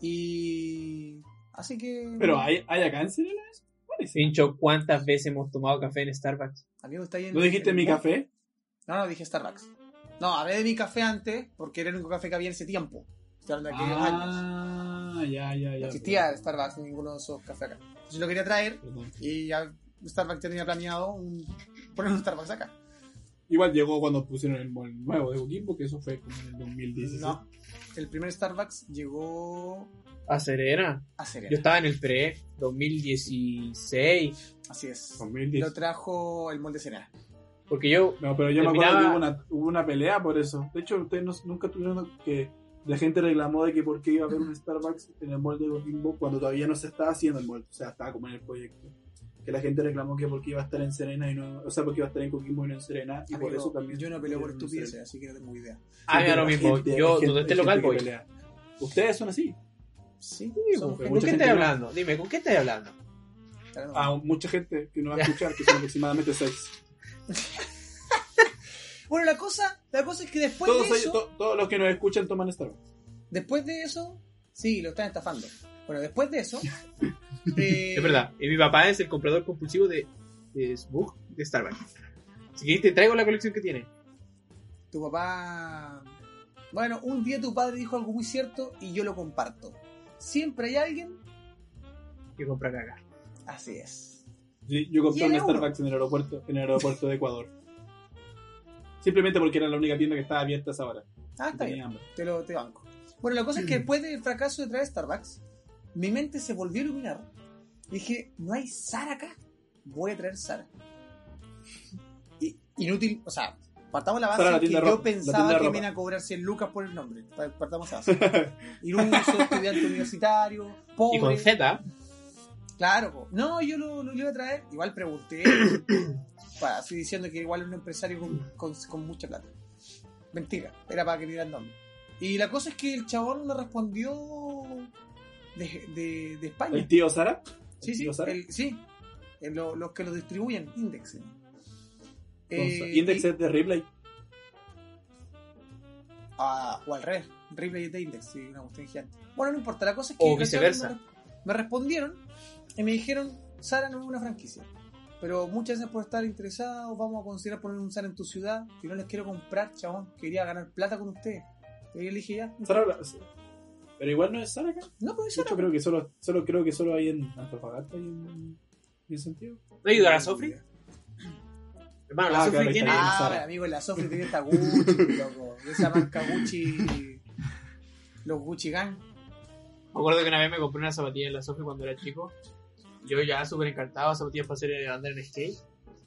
Y. Así que. Pero hay, hay acá en Serena eso. Parece. Pincho, ¿cuántas veces hemos tomado café en Starbucks? Amigo, está ahí en- ¿No dijiste en- mi café? No, no, dije Starbucks. No, hablé de mi café antes, porque era el único café que había en ese tiempo. Estoy hablando de aquellos años. Ah, ya, ya, No ya. existía Starbucks en ninguno de esos cafés acá. Entonces lo quería traer Perdón. y ya Starbucks tenía planeado un, poner un Starbucks acá. Igual llegó cuando pusieron el nuevo de Coquimbo, que eso fue como en el 2016. No. El primer Starbucks llegó A Serena. a Yo estaba en el pre 2016. Así es. 2010. Lo trajo el molde Serena. Porque yo, No, pero yo me acuerdo que hubo una, hubo una pelea por eso. De hecho, ustedes no- nunca tuvieron que la gente reclamó de que por qué iba a haber un Starbucks en el mall de Coquimbo cuando todavía no se estaba haciendo el mall. O sea, estaba como en el proyecto. Que la gente reclamó que porque iba a estar en Serena y no... O sea, porque iba a estar en Coquimbo y no en Serena. Y por eso también... yo no peleo por estupideces, así que no tengo idea. ah, da lo mismo. gente- yo, donde esté local voy. Ustedes son así. Sí, ¿Con qué no. hablando? Dime, ¿con qué estás hablando? no. A mucha gente que nos va a escuchar, que son aproximadamente seis. Bueno, la cosa, la cosa es que después Todos, de eso, to- todos los que nos escuchan toman Starbucks. después de eso, sí, lo están estafando. Bueno, después de eso, eh, Es verdad. Y mi papá es el comprador compulsivo de, de Smug de Starbucks. Así que te traigo la colección que tiene. Tu papá. Bueno, un día tu padre dijo algo muy cierto y yo lo comparto. Siempre hay alguien. Que compra caca. Así es. Sí, yo compré un. Starbucks en el aeropuerto, en el aeropuerto de Ecuador. Simplemente porque era la única tienda que estaba abierta a esa hora. Ah, está bien. hambre. Te lo te banco. Bueno, la cosa es que después del fracaso de traer Starbucks, mi mente se volvió a iluminar. Dije, no hay Sara acá. Voy a traer Sara. Y, inútil, o sea, partamos la base que yo ropa, pensaba que me iban a cobrar 100 lucas por el nombre. Pa- Partamos la base. Iluso, estudiante universitario, pobre. Y con Z, Claro, po. no, yo lo, lo iba a traer. Igual pregunté. para, así diciendo que igual es un empresario con, con- con mucha plata. Mentira, era para que me dieran nombre. Y la cosa es que el chabón me respondió de, de, de España. ¿El tío Sara? Sí, ¿El sí, tío Sara? el- sí. El- lo- los que lo distribuyen, Index. Entonces, Eh, Index y- es de Ripley. ah, o al revés, Ripley de Index, sí, una cuestión gigante. Bueno, no importa, la cosa es que O viceversa. Me, me respondieron y me dijeron, Sara no es una franquicia, pero muchas veces por estar interesados vamos a considerar poner un Sara en tu ciudad, que no les quiero comprar, chabón, quería ganar plata con ustedes. Y yo le dije ya, Sara, pero igual no es Sara acá. no, pues De Sara. hecho, creo que solo, solo creo que solo hay en Antofagasta y en, en Santiago. ¿no a la Sofri? Hermano, la Ah, Sofri tiene. Ah, amigo, la Sofri tiene esta Gucci, loco, de esa marca Gucci, los Gucci Gang. Me acuerdo que una vez me compré una zapatilla en la Sofri cuando era chico. Yo ya súper encantado, zapatillas para hacer eh, andar en skate.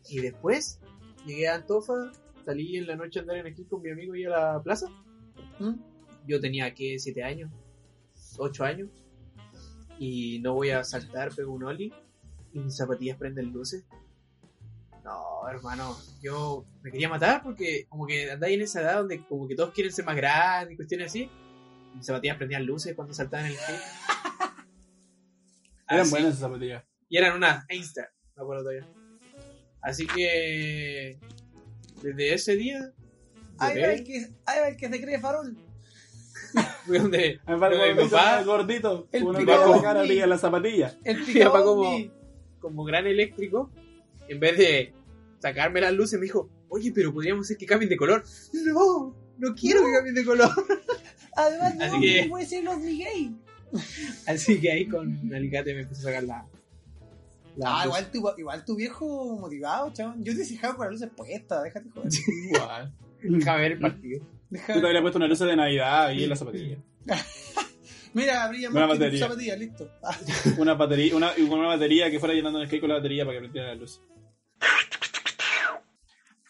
Y después llegué a Antofa, salí en la noche a andar en skate con mi amigo y a la plaza. ¿Mm? Yo tenía que 7 años, 8 años. Y no voy a saltar, pego un ollie. Y mis zapatillas prenden luces. No, hermano, yo me quería matar porque como que andáis en esa edad donde como que todos quieren ser más grandes y cuestiones así. Y mis zapatillas prendían luces cuando saltaban en el. Eran Así- buenas esas zapatillas. y eran unas Einstein, me acuerdo todavía. Así que desde ese día Ahí va el que, ahí va el que se cree farol. fui donde mi gordito, papá, el gordito. El Uno que picado. la cara brilla en las zapatillas. El mi papá como, como gran eléctrico, en vez de sacarme las luces, me dijo, oye, pero podríamos hacer que cambien de color. No, no quiero que cambien de color. Además, no, Así que- no puede ser los gay. Así que ahí con un alicate me empecé a sacar la, La Ah, igual tu, igual tu viejo motivado, chaval. Yo te dejaba con las luces puestas, déjate joder. Igual. Deja ver el partido. Deja- Yo te habría puesto una luz de Navidad ahí en la zapatilla. Mira, brilla Una más que tu batería. zapatilla, listo. Una batería, una, y con una batería que fuera llenando el skate con la batería para que prendiera la luz.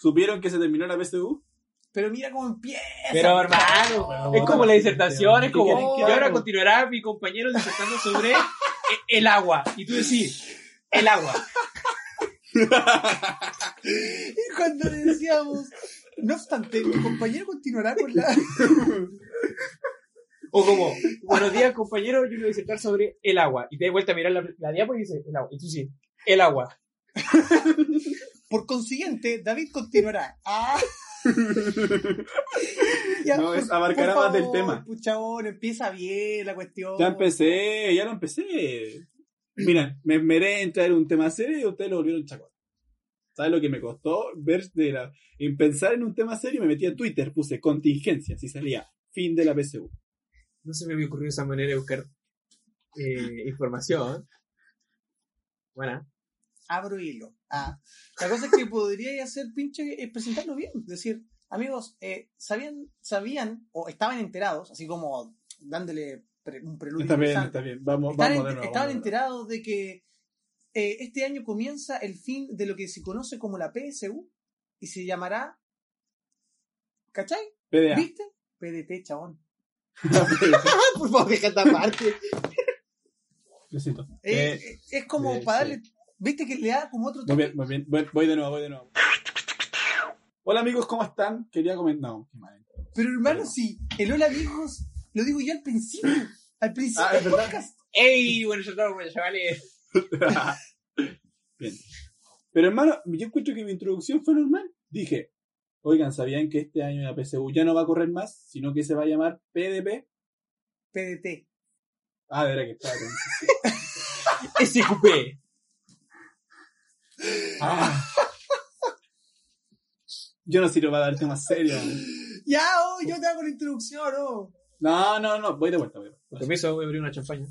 ¿Supieron que se terminó la PSU? pero mira cómo empieza. Pero hermano, es como la disertación, es ¿qué como. Y ahora continuará mi compañero disertando sobre e- el agua. Y tú decís, el agua. Y cuando le decíamos, no obstante, mi compañero continuará con la. O como, buenos días compañero, yo voy a disertar sobre el agua. Y te das vuelta a mirar la, la diapo y dices, el agua. Y tú sí, el agua. Por consiguiente, David continuará. Ah. Ya, No, es- abarcará más del tema. pues, chabón, empieza bien la cuestión. Ya empecé, ya lo empecé. Miren, me esmeré en traer un tema serio y ustedes lo volvieron chacón. ¿Sabes lo que me costó ver de la, en pensar en un tema serio? Me metí a Twitter, puse contingencias y salía fin de la PSU. No se me había ocurrido esa manera de buscar eh, información. Bueno, Abro hilo. Ah. La cosa es que podría hacer pinche es presentarlo bien. Es decir, amigos, eh, ¿sabían, sabían o estaban enterados, así como dándole pre- un preludio Está bien, está bien. Vamos, Estaban, vamos de nuevo. estaban vamos enterados de que eh, este año comienza el fin de lo que se conoce como la PSU y se llamará. ¿Cachai? PDA. ¿Viste? PDT, chabón. Por favor, deja esta parte. Eh, Eh, eh, es como eh, para darle. ¿Viste que le da como otro Muy toque? bien, muy bien. Voy, voy de nuevo, voy de nuevo. Hola amigos, ¿cómo están? Quería comentar. No, qué mal. Pero hermano, sí, el hola amigos lo digo yo al principio. Al principio Ah, del verdad. podcast. ¡Ey! Buenos días, buenos chavales. Bien. Pero hermano, yo encuentro que mi introducción fue normal. Dije, oigan, ¿sabían que este año la PSU ya no va a correr más, sino que se va a llamar PDP? PDT. Ah, de verdad que estaba con- SQP. Ah. Yo no sirvo para dar temas serios. Ya, oh, yo te hago la introducción, oh. No, no, no, voy de vuelta. Voy de vuelta. permiso, voy a abrir una champaña.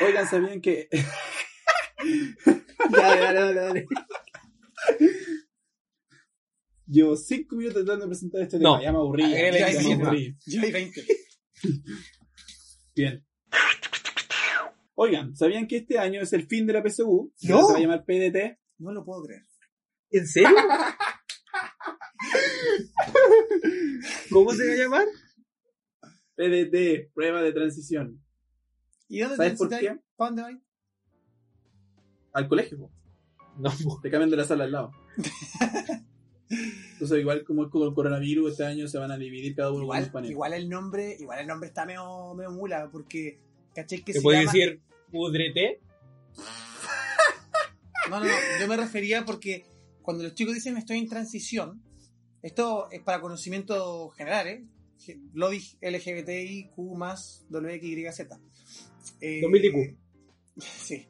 Oigan, ¿sabían que Dale, dale, dale, dale. llevo cinco minutos tratando de presentar este No. tema? Ya me aburrí. Ya ahí me aburrí. Yo hay 20. Bien. Oigan, ¿sabían que este año es el fin de la PSU? No. Se va a llamar PDT. No lo puedo creer. ¿En serio? ¿Cómo se va a llamar? PDT, prueba de transición. ¿Y dónde ¿Sabes por qué? ¿Para dónde vais? Al colegio. po. No, Te cambian de la sala al lado. Entonces, igual como es con el coronavirus, este año se van a dividir cada uno con Igual, panel. igual el nombre, igual el nombre está medio, medio mula, porque caché que ¿te se llama... decir pudrete? No, no, no, yo me refería porque cuando los chicos dicen estoy en transición, esto es para conocimiento general, ¿eh? Lobby LGBTIQ más WXYZ. Eh, 2000 IQ. Sí.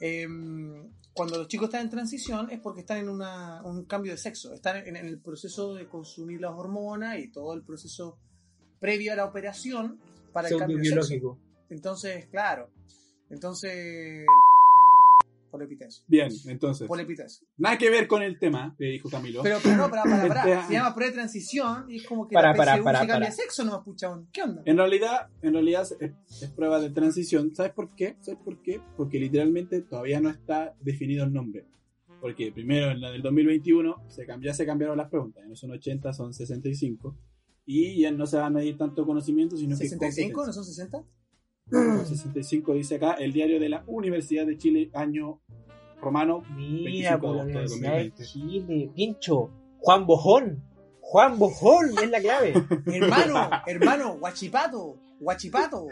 Em, cuando los chicos están en transición es porque están en una- un cambio de sexo, están en, en el proceso de consumir las hormonas y todo el proceso previo a la operación para el cambio de sexo. Entonces, claro. Entonces. Polepita eso. Bien, entonces. Polepita eso. Nada que ver con el tema, le dijo Camilo. Pero, pero no, para, para, para. Este- Se llama pre-transición y es como que Para, la para, para, se cambia para. de sexo nomás, puchabón. ¿Qué onda? En realidad, en realidad es, es prueba de transición. ¿Sabes por qué? ¿Sabes por qué? Porque literalmente todavía no está definido el nombre. Porque primero en la del 2021 se cambió, ya se cambiaron las preguntas. Ya no son 80, son 65. Y ya no se va a medir tanto conocimiento, sino que ¿65? ¿No son 60? Competencia. 65 dice acá el diario de la Universidad de Chile, año romano. Mira, 25 por la de de Universidad de 2020. Chile, pincho. Juan Bojón. Juan Bojón es la clave. Hermano, hermano, guachipato, guachipato.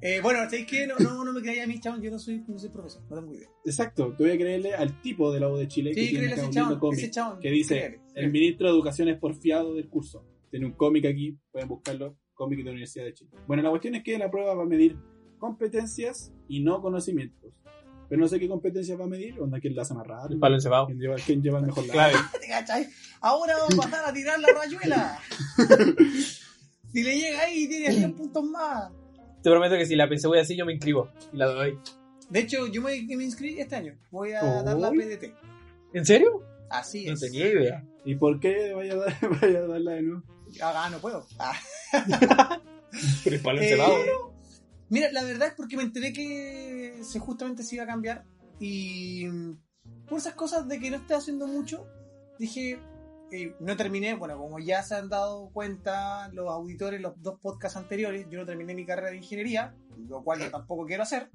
Eh, bueno, ¿sabéis qué? No, no, no me creáis a mí, chabón. Yo no soy, no soy profesor, no tengo idea. Exacto, te voy a creerle al tipo de la U de Chile que Sí, tiene a acá ese chabón, cómic. ese chabón. que dice el ministro de Educación es porfiado del curso. Tiene un cómic aquí, pueden buscarlo, cómic de la Universidad de Chile. Bueno, la cuestión es que la prueba va a medir competencias y no conocimientos. Pero no sé qué competencias va a medir, onda quién la hace más rápido, El palo encebado. quién lleva, quién lleva el mejor la Clave. Ahora vamos a pasar a tirar la rayuela. si le llega ahí, tiene 100 puntos más. Te prometo que si la PSU es así, yo me inscribo y la doy. De hecho, yo me, me inscribí este año. Voy a dar la. PDT. ¿En serio? Así No es. tenía idea. ¿Y por qué vaya a, dar, vaya a darla de nuevo? Ah, no puedo. Ah. Palo Eh. Mira, la verdad es porque me enteré que se justamente se iba a cambiar y mm, por esas cosas de que no estoy haciendo mucho, dije, eh, no terminé, bueno, como ya se han dado cuenta los auditores, los dos podcasts anteriores, yo no terminé mi carrera de ingeniería, lo cual yo tampoco quiero hacer,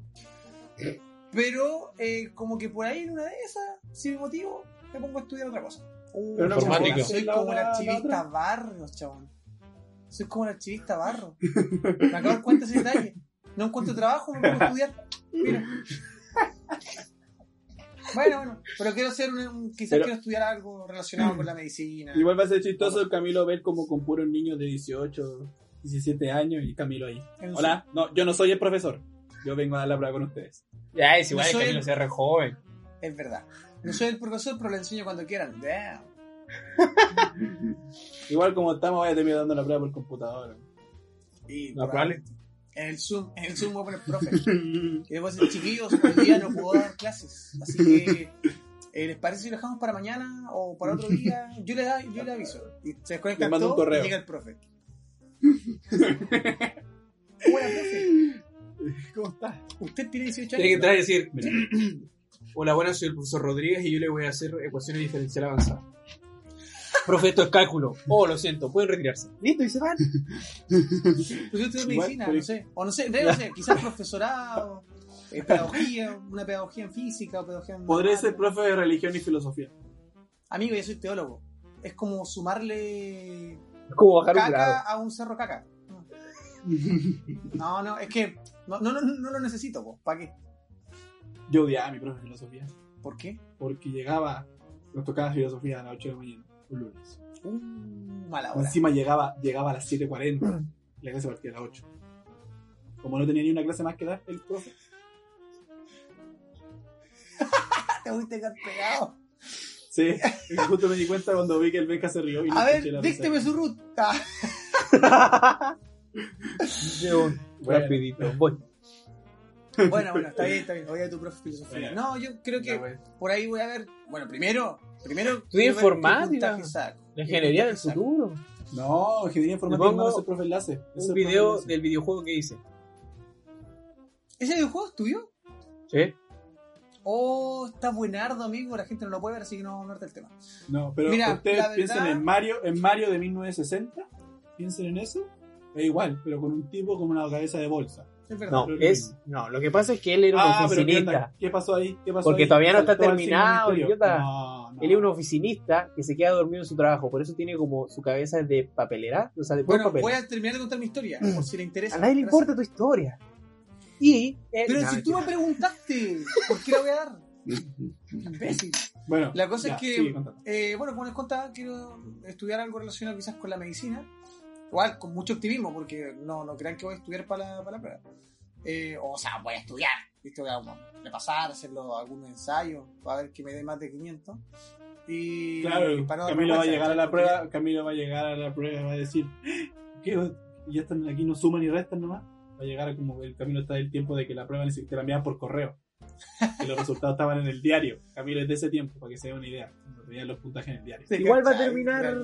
pero eh, como que por ahí en una de esas, sin motivo, me pongo a estudiar otra cosa. Uh, Pero no chabón, Informático. Soy como el archivista otra. Barros, chabón. Soy como el archivista Barro. Me acabo de cuenta ese detalle. No encuentro trabajo, me pongo a estudiar. Mira. Bueno, bueno, pero quiero hacer un, un- quizás Pero- quiero estudiar algo relacionado con la medicina. Igual va a ser chistoso el Camilo ver como con puros niños de 18, 17 años y Camilo ahí. Hola, no, yo no soy el profesor. Yo vengo a dar la prueba con ustedes. Ya, es igual No el Camilo el- se re joven. Es verdad. No soy el profesor, pero le enseño cuando quieran. Damn. Igual como estamos, voy a terminar dando la prueba por computadora. Y No, probable. En el Zoom, en el Zoom voy a poner profe. Y después decir, chiquillos, hoy día no puedo dar clases. Así que, eh, ¿les parece si lo dejamos para mañana o para otro día? Yo le, da- yo le aviso. Y se desconecta Le mando un todo correo. y llega el profe. Hola, profe. ¿Cómo estás? Usted tiene 18 Tiene que años. entrar y decir, hola, buenas, soy el profesor Rodríguez y yo le voy a hacer ecuaciones diferenciales avanzadas. Profe, esto es cálculo. Oh, lo siento, pueden retirarse. Listo, y se van. Pues yo estudio medicina, no sé. O no sé, no sé, quizás profesorado, eh, pedagogía, una pedagogía en física o pedagogía en Podré ser profe de religión y filosofía. Amigo, yo soy teólogo. Es como sumarle Es como bajar un caca grado. a un cerro caca. No, no, es que no, no, no, no lo necesito, ¿para qué? Yo odiaba a mi profe de filosofía. ¿Por qué? Porque llegaba, nos tocaba filosofía a las 8 de la mañana, un lunes. Uh, mala hora. Encima llegaba, llegaba a las 7.40. La clase partía a las 8. Como no tenía ni una clase más que dar, el profe. Te fuiste pegado. Sí, justo me di cuenta cuando vi que el Benja se rió y no A ver, dícteme su ruta. Yo, Bueno. rapidito, voy. Bueno, bueno, está bien, está bien. Oye, tu profe filosofía. No, yo creo que por ahí voy a ver. Bueno, primero, primero. Estudia informática. La ingeniería del ¿Qué puntaje saco. futuro. No, ingeniería informática no es el profe enlace. es el Un video enlace. del videojuego que hice. ¿Ese videojuego es tuyo? ¿Sí? Oh, está buenardo, amigo. La gente no lo puede ver, así que no vamos a hablar del tema. No, pero Mira, ustedes verdad- piensen en Mario, en Mario de 1960, piensen en eso, es igual, pero con un tipo con una cabeza de bolsa. Es verdad. No, es. No, lo que pasa es que él era un Ah, ¿qué, oficinista. onda? ¿Qué pasó ahí? ¿Qué pasó Porque ahí? todavía no está terminado, idiota. No, no. Él es un oficinista que se queda dormido en su trabajo, por eso tiene como su cabeza de papelera, o sea, de Bueno, papel. voy a terminar de contar mi historia, por si le interesa. A nadie le importa tu historia. Y. él- Pero No, si tú me preguntaste, ¿por qué la voy a dar? Imbécil. Bueno, La cosa ya, es que, eh, bueno, como les contaba, quiero estudiar algo relacionado quizás con la medicina. Igual, con mucho optimismo, porque no, no crean que voy a estudiar para la, para la prueba. Eh, o sea, voy a estudiar. ¿viste? Voy a repasar, hacerlo algunos ensayos, para ver que me dé más de 500. Y Claro, para no dar Camilo va a llegar a la prueba, Camilo va a llegar a la prueba y va a decir, ¿qué? Ya están aquí, no suman y restan nomás. Va a llegar a como el Camilo está del tiempo de que la prueba ni siquiera te la enviaban por correo. Que los resultados estaban en el diario. Camilo es de ese tiempo, para que se dé una idea. Veían los puntajes en el diario. Igual va a terminar-.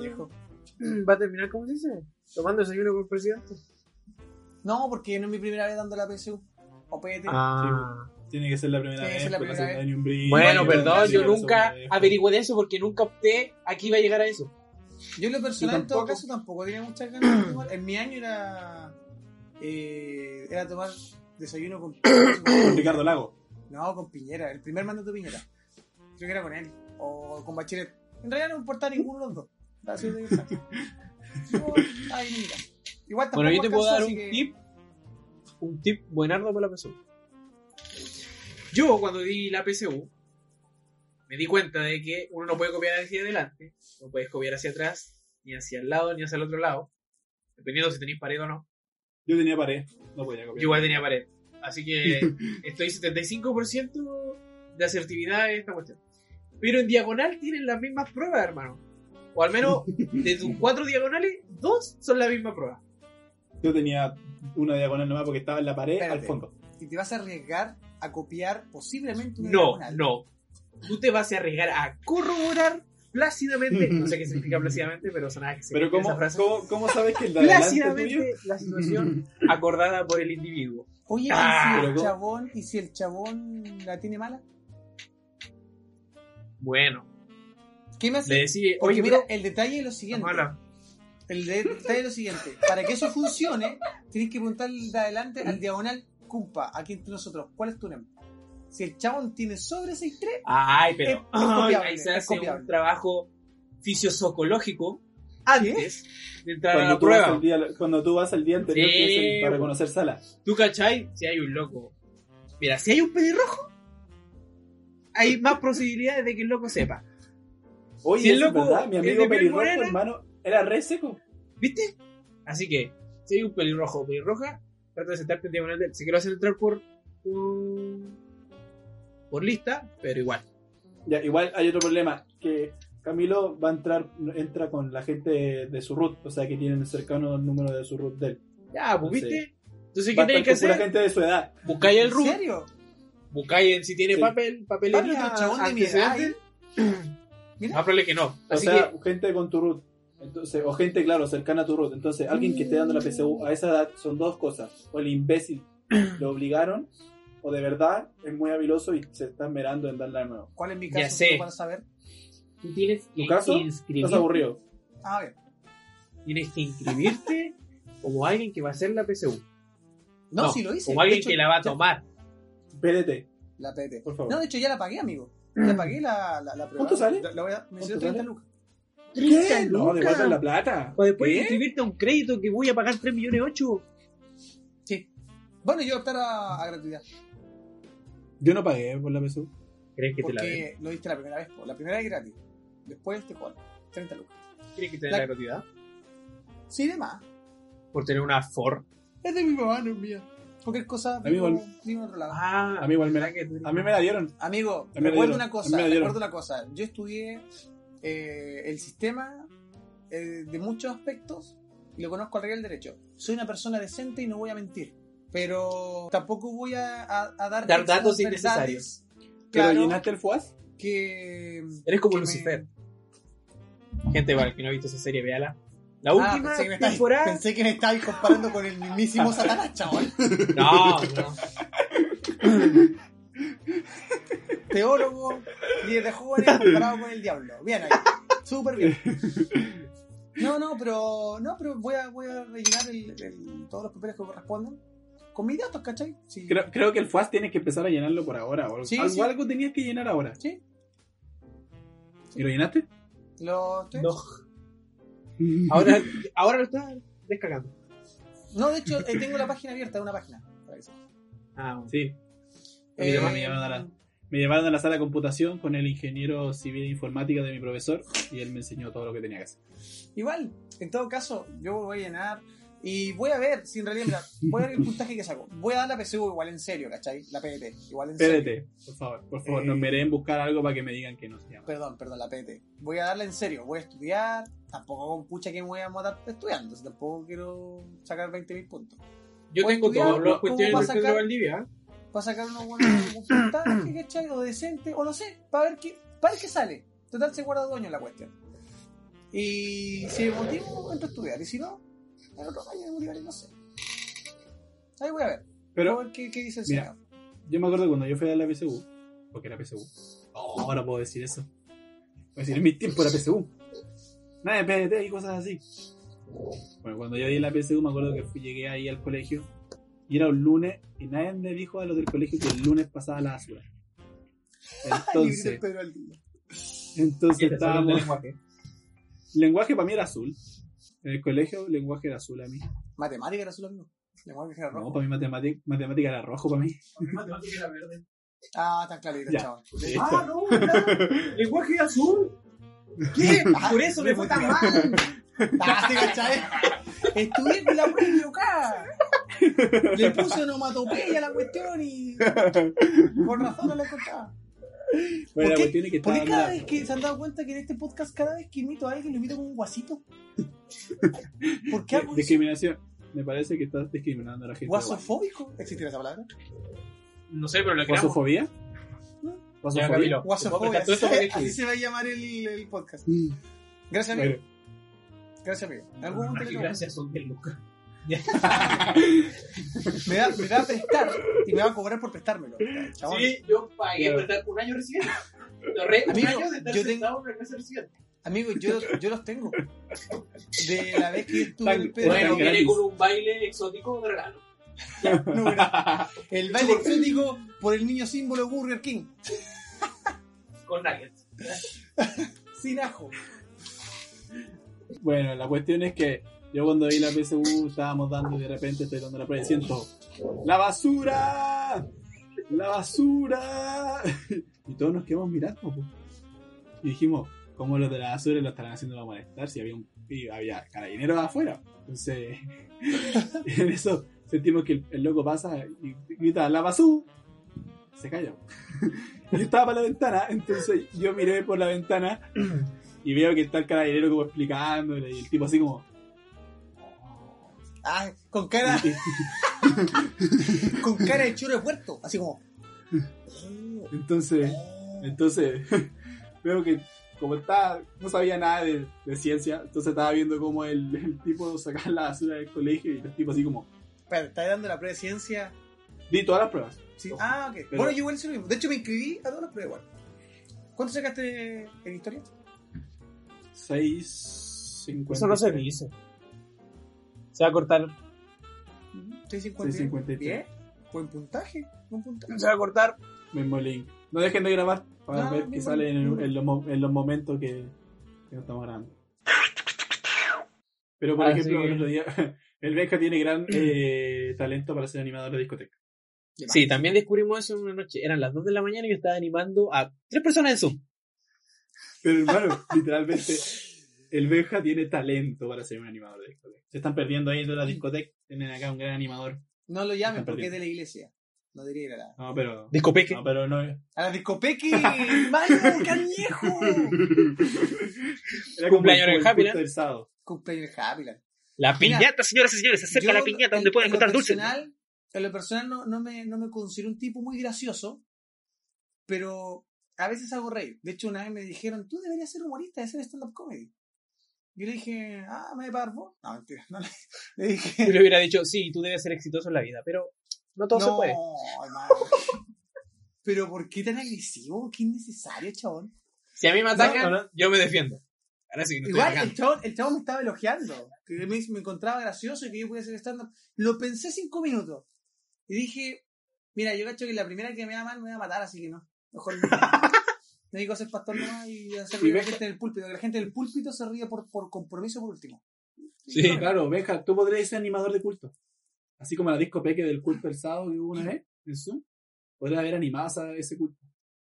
Va a terminar, ¿cómo se dice? Tomando desayuno con el presidente. No, porque no es mi primera vez dando la PSU. O PT. Ah. Tiene que ser la primera Tiene que vez, ser la primera vez. ni un brillo. Bueno, perdón, yo nunca averigüé de eso porque nunca opté a que iba a llegar a eso. Yo en lo personal, Yo en todo caso, tampoco tenía muchas ganas de tomar. En mi año era. eh, era tomar desayuno con. Con Ricardo Lago. No, con Piñera, el primer mandato de Piñera. Creo que era con él. O con Bachelet. En realidad no me importaba ninguno de los dos. No. Igual Bueno, yo te puedo dar un que- tip. Un tip buenardo para la PSU. Yo, cuando di la PSU, me di cuenta de que uno no puede copiar hacia adelante, no puedes copiar hacia atrás, ni hacia el lado, ni hacia el otro lado, dependiendo si tenéis pared o no. Yo tenía pared, no podía copiar. Yo igual tenía pared. Así que estoy 75% de asertividad en esta cuestión. Pero en diagonal tienen las mismas pruebas, hermano. O al menos de tus cuatro diagonales, dos son la misma prueba. Yo tenía una diagonal nomás porque estaba en la pared Espérate. al fondo. Y te vas a arriesgar a copiar posiblemente una No, diagonal. no. Tú te vas a arriesgar a corroborar plácidamente, no sé qué significa plácidamente, pero sonaba que se Pero esa ¿cómo, frase. ¿cómo, cómo sabes que el de? Plácidamente la situación acordada por el individuo. Oye, Ah, ¿y si pero el chabón, y si el chabón la tiene mala? Bueno, ¿Qué me hace? le Porque oye, mira, bro, el detalle es lo siguiente. mala. El de- detalle es lo siguiente. Para que eso funcione, tienes que preguntarle de adelante al diagonal, cumpa, aquí entre nosotros, ¿cuál es tu nombre? Si el chabón tiene sobre 6'3, Ay, pero Es- es ay, copiable, ahí se hace un trabajo fisiozocológico antes de entrar a la prueba. día, cuando tú vas al día anterior Sí, que es el- para bo. reconocer sala. ¿Tú cachai? Si hay un loco. Mira, si hay un pelirrojo, hay más posibilidades de que el loco sepa. Oye, Si es loco verdad, mi amigo pelirrojo, morena. hermano, era re seco. ¿Viste? Así que, si hay un pelirrojo o pelirroja, trata de sentarte en diagonal de Si que lo hacen entrar por, por. por lista, pero igual. Ya, igual hay otro problema, que Camilo va a entrar, entra con la gente de su root, o sea que tienen cercano el número de su root de él. Ya, pues. ¿viste? Entonces, ¿qué tenéis que hacer? gente de su edad. Buscáis el ¿en root, serio? buscáis el- si tiene Sí. papel, Pablo, papelería, otro chabón de mi edad. antecedentes. Mira, Más probable que no. O Así sea, que, gente con tu root. Entonces, o gente, claro, cercana a tu root. Entonces, alguien que esté dando la PSU a esa edad son dos cosas. O el imbécil lo obligaron, o de verdad es muy habiloso y se está mirando en darla de nuevo. ¿cuál es mi Ya caso? sé. solo para saber. tú tienes ¿Tu caso? que Estás aburrido. Ah, bien. Tienes que inscribirte como alguien que va a hacer la PSU. No, si lo hice. Como alguien hecho, que la va a ya- tomar. PDT, La PT. por favor. No, de hecho ya la pagué, amigo. Ya pagué la, la, la prueba. ¿Cuánto sale? La, la voy a, me ¿Cuánto salió 30 sale? lucas. ¿Qué? No, devuelven la plata. Para después ¿Qué? inscribirte a un crédito que voy a pagar 3 millones 8. Sí. Bueno, yo optar a, a gratuidad. Yo no pagué por la PSU. ¿Crees que te la den? Porque lo diste la primera vez. po. La primera es gratis. Después te cobran 30 lucas. ¿Crees que te den La- la gratuidad? Sí, de más. Por tener una Ford. Es de mi mamá, no es mía. Cualquier cosa, Amigo, vivo, vivo en otro lado. Ah, A mí igual me la, a mí me la dieron. Amigo, me recuerda dieron, una cosa, recuerda una cosa. Yo estudié eh, el sistema eh, de muchos aspectos y lo conozco al real derecho. Soy una persona decente y no voy a mentir. Pero tampoco voy a, a- a dar, datos innecesarios. ¿Pero Claro, llenaste el FUAS? que... Eres como que me- Lucifer. Gente igual que no ha visto esa serie, véala. La Ah, última pensé, que temporada. pensé que me estabais comparando con el mismísimo Satanás, chaval. No, no. Teólogo, líder de jóvenes comparado con el diablo. Bien ahí. Súper bien. No, no, pero no, pero voy a, voy a rellenar el- el- todos los papeles que correspondan con mis datos, ¿cachai? Sí. Creo, creo que el FUAS tienes que empezar a llenarlo por ahora. O Sí, algo, sí. algo tenías que llenar ahora. Sí. ¿Y lo llenaste? Lo estoy- No. Ahora, ahora lo estás descargando. No, de hecho, eh, tengo la página abierta, una página. para eso. Ah, bueno. Sí. Eh, Mira, me llamaron a la- Me llevaron a la sala de computación con el ingeniero civil informática de mi profesor y él me enseñó todo lo que tenía que hacer. Igual, en todo caso, yo voy a llenar y voy a ver si en realidad, mira, voy a ver el puntaje que saco. Voy a dar la PSU igual en serio, ¿cachai? La PDT, igual en serio. PDT, por favor, por favor, Eh, no me buscar algo para que me digan que no se llama. Perdón, perdón, la PT. Voy a darla en serio, voy a estudiar. Tampoco con pucha que me voy a matar estudiando, tampoco quiero sacar 20.000 puntos. Yo tengo los ¿cómo cuestiones del sacar? Valdivia. ¿eh? Para sacar unos buenos un puntaje, ¿cachai? O decente, o no sé, para ver qué, para ver qué sale. Total, se guarda dueño la cuestión. Y si me motivo, entro a estudiar. Y si no, en otro año me motivaré, no sé. Ahí voy a ver. Pero a ver qué, qué dice el Mira. señor. yo me acuerdo cuando yo fui a la PSU, porque era PSU. Oh, ahora puedo decir eso. Voy a decir, en mi tiempo era PSU. Nada de PDT y cosas así. Bueno, cuando yo di la PSU me acuerdo que fui, llegué ahí al colegio y era un lunes y nadie me dijo a los del colegio que el lunes pasaba la basura. Entonces, entonces Este estábamos... lenguaje. Lenguaje para mí era azul. En el colegio lenguaje era azul a mí. Matemática era solo mismo. Lenguaje era No, rojo. para mí matemática, matemática era rojo para mí. Matemática era verde. Ah, tan clarito, chaval. Ah, no, lenguaje azul. ¿Qué? Por eso me fue tan mal. ¿cachai? Estudié con la prueba acá. Le puse onomatopeya a la cuestión y con razón no la encontraba. Bueno, ¿Por la qué- que ¿Por cada vez que se han dado cuenta que en este podcast, cada vez que imito a alguien, lo imito como un guasito? ¿Por qué hago eso? discriminación. me parece que estás discriminando a la gente. ¿Guasofóbico? ¿Existe esa palabra? No sé, pero la creamos. ¿Guasofobia? ¿Guasofobia? Así se va a llamar el, el podcast. Mm. Gracias, amigo. Bueno, Gracias, amigo. Algún momento gracias, son 10 lucas. me, da, me va a prestar y me va a cobrar por prestármelo. Chabón. Sí, yo pagué por estar un año recién. Un Amigo, año de estar yo tengo- sentado en una casa recién. Amigo, yo, yo los tengo. De la vez que estuve en el Pedro. Bueno, viene con un baile exótico de regalo. No, el baile exótico por el niño símbolo Burger King. Con nuggets. Sin ajo. Bueno, la cuestión es que yo cuando vi la PSU estábamos dando y de repente estoy dando la prueba y siento ¡La basura! ¡La basura! Y todos nos quedamos mirando. po. Y dijimos, ¿cómo los de la basura lo estarán haciendo para molestar? Si había un había carabineros afuera. Entonces, en eso sentimos que el, el loco pasa y grita ¡La basura! Se calla. Yo estaba para la ventana, entonces yo miré por la ventana y veo que está el carabinero como explicándole y el tipo así como Ah, con cara, con cara de churro de puerto. Así como. entonces entonces veo que como estaba no sabía nada de, de ciencia entonces estaba viendo como el, el tipo sacaba la basura del colegio y el tipo así como Espera, ¿estás dando la prueba de ciencia? di todas las pruebas Sí. Ah, ok. Pero- Bueno, yo igual hice lo mismo. De hecho, me inscribí a todas las pruebas igual. ¿Cuánto sacaste en historia? 6.50 Eso no se dice. Se va a cortar. 650. 653. Bien. Buen puntaje. Buen puntaje. Se va a cortar. mismo link no dejen de grabar para No, ver qué mismo sale en, link. el- en los, mo- en los momentos que, que no estamos grabando pero por Así ejemplo que- el otro día el Benja tiene gran eh, talento para ser animador de discoteca Sí, también descubrimos eso en una noche. Eran las 2 de la mañana y yo estaba animando a tres personas en Zoom. Pero hermano, literalmente, el Benja tiene talento para ser un animador de discoteca. Se están perdiendo ahí en la discoteca. Tienen acá un gran animador. No lo llamen porque es de la iglesia. No debería ir a la. No, pero. Discopeque. No, pero no es. ¡A la discopeque! ¡Malo, cañejo! Era Cumpleaños en el Happy, culto ¿no? del sábado. Cumpleaños de Happyland. La Mira, piñata, señoras y señores. Se acerca Yo, la piñata en- donde pueden en encontrar dulces. En lo personal no, no, me, no me considero un tipo muy gracioso, pero a veces hago reír. De hecho, una vez me dijeron, tú deberías ser humorista, de hacer stand-up comedy. Yo le dije, ah, ¿me vos? No, mentira. No, le, le dije, Yo le hubiera dicho, sí, tú debes ser exitoso en la vida, pero no todo se no, puede. hermano. Pero ¿por qué tan agresivo? ¿Qué innecesario, chabón? Si a mí me atacan, No, no. yo me defiendo. Ahora sí, no estoy Igual el chabón, el chabón me estaba elogiando, que me, me encontraba gracioso y que yo podía hacer stand-up. Lo pensé cinco minutos y dije, mira, yo cacho que la primera que me va mal me va a matar, así que no. Mejor no. me dedico a ser pastor nomás y a hacer a la gente del púlpito. Que la gente del púlpito se ríe por, por compromiso por último. Sí. Claro, Benja, tú podrías ser animador de culto. Así como la disco peque del culto del sábado que hubo una vez en Zoom. Podrías haber animado ese culto.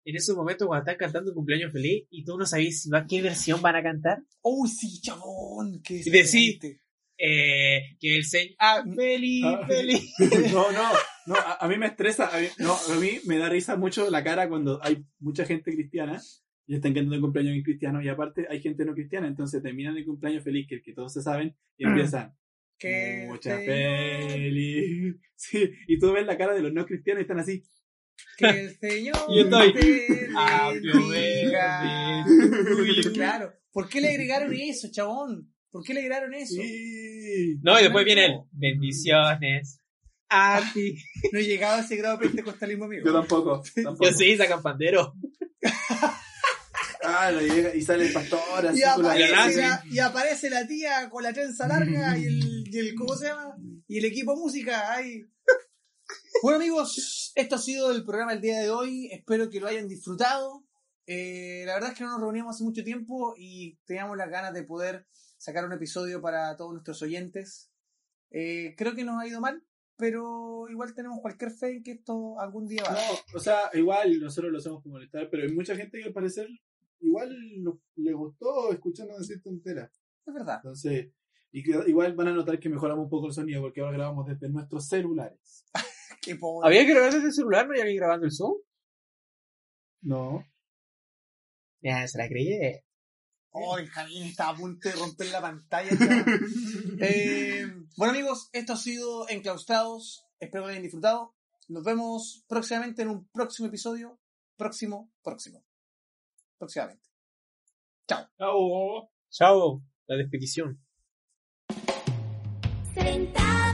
En esos momentos cuando están cantando un cumpleaños feliz y tú no sabes si va, qué versión van a cantar, ¡Uy, sí, chabón! ¡Qué Y decí- desesperante. eh, que el señor... Ah, feliz, Ah. feliz. No, no, no, a, a mí me estresa, a mí, no, a mí me da risa mucho la cara cuando hay mucha gente cristiana y están cantando el cumpleaños en cristiano y aparte hay gente no cristiana, entonces terminan el cumpleaños feliz, que, que todos se saben, y empiezan, Que mucha el feliz. Sí, y tú ves la cara de los no cristianos y están así. Que el Señor yo estoy, te bendiga. birthday. Claro. ¿Por qué le agregaron eso, chabón? ¿Por qué le agregaron eso? Sí. No, y después viene el bendiciones a ti. No llegaba a ese grado de pentecostalismo amigo. Yo tampoco. tampoco. Yo sí, sacan pandero. Ah, lo llega y sale el pastor así Y con la la aparece, y aparece la tía con la trenza larga y el, y el ¿cómo se llama? Y el equipo música ahí. Bueno amigos, esto ha sido el programa del día de hoy. Espero que lo hayan disfrutado. Eh, la verdad es que no nos reuníamos hace mucho tiempo y teníamos las ganas de poder sacar un episodio para todos nuestros oyentes. Eh, creo que nos ha ido mal, pero igual tenemos cualquier fe en que esto algún día va. No, o sea, igual nosotros lo hacemos por molestar, pero hay mucha gente que al parecer igual no- le gustó escucharnos decir tonteras. Es verdad. Entonces, y que igual van a notar que mejoramos un poco el sonido porque ahora grabamos desde nuestros celulares. Qué pobre. ¿Había que grabar desde el celular? ¿No había alguien grabando el Zoom? No. Ya, se la creí. Oh, Benjamín estaba a punto de romper la pantalla. Eh, bueno amigos, esto ha sido Enclaustrados. Espero que lo hayan disfrutado. Nos vemos próximamente en un próximo episodio. Próximo, próximo. Próximamente. Chao. Chao. La despedición. Sentado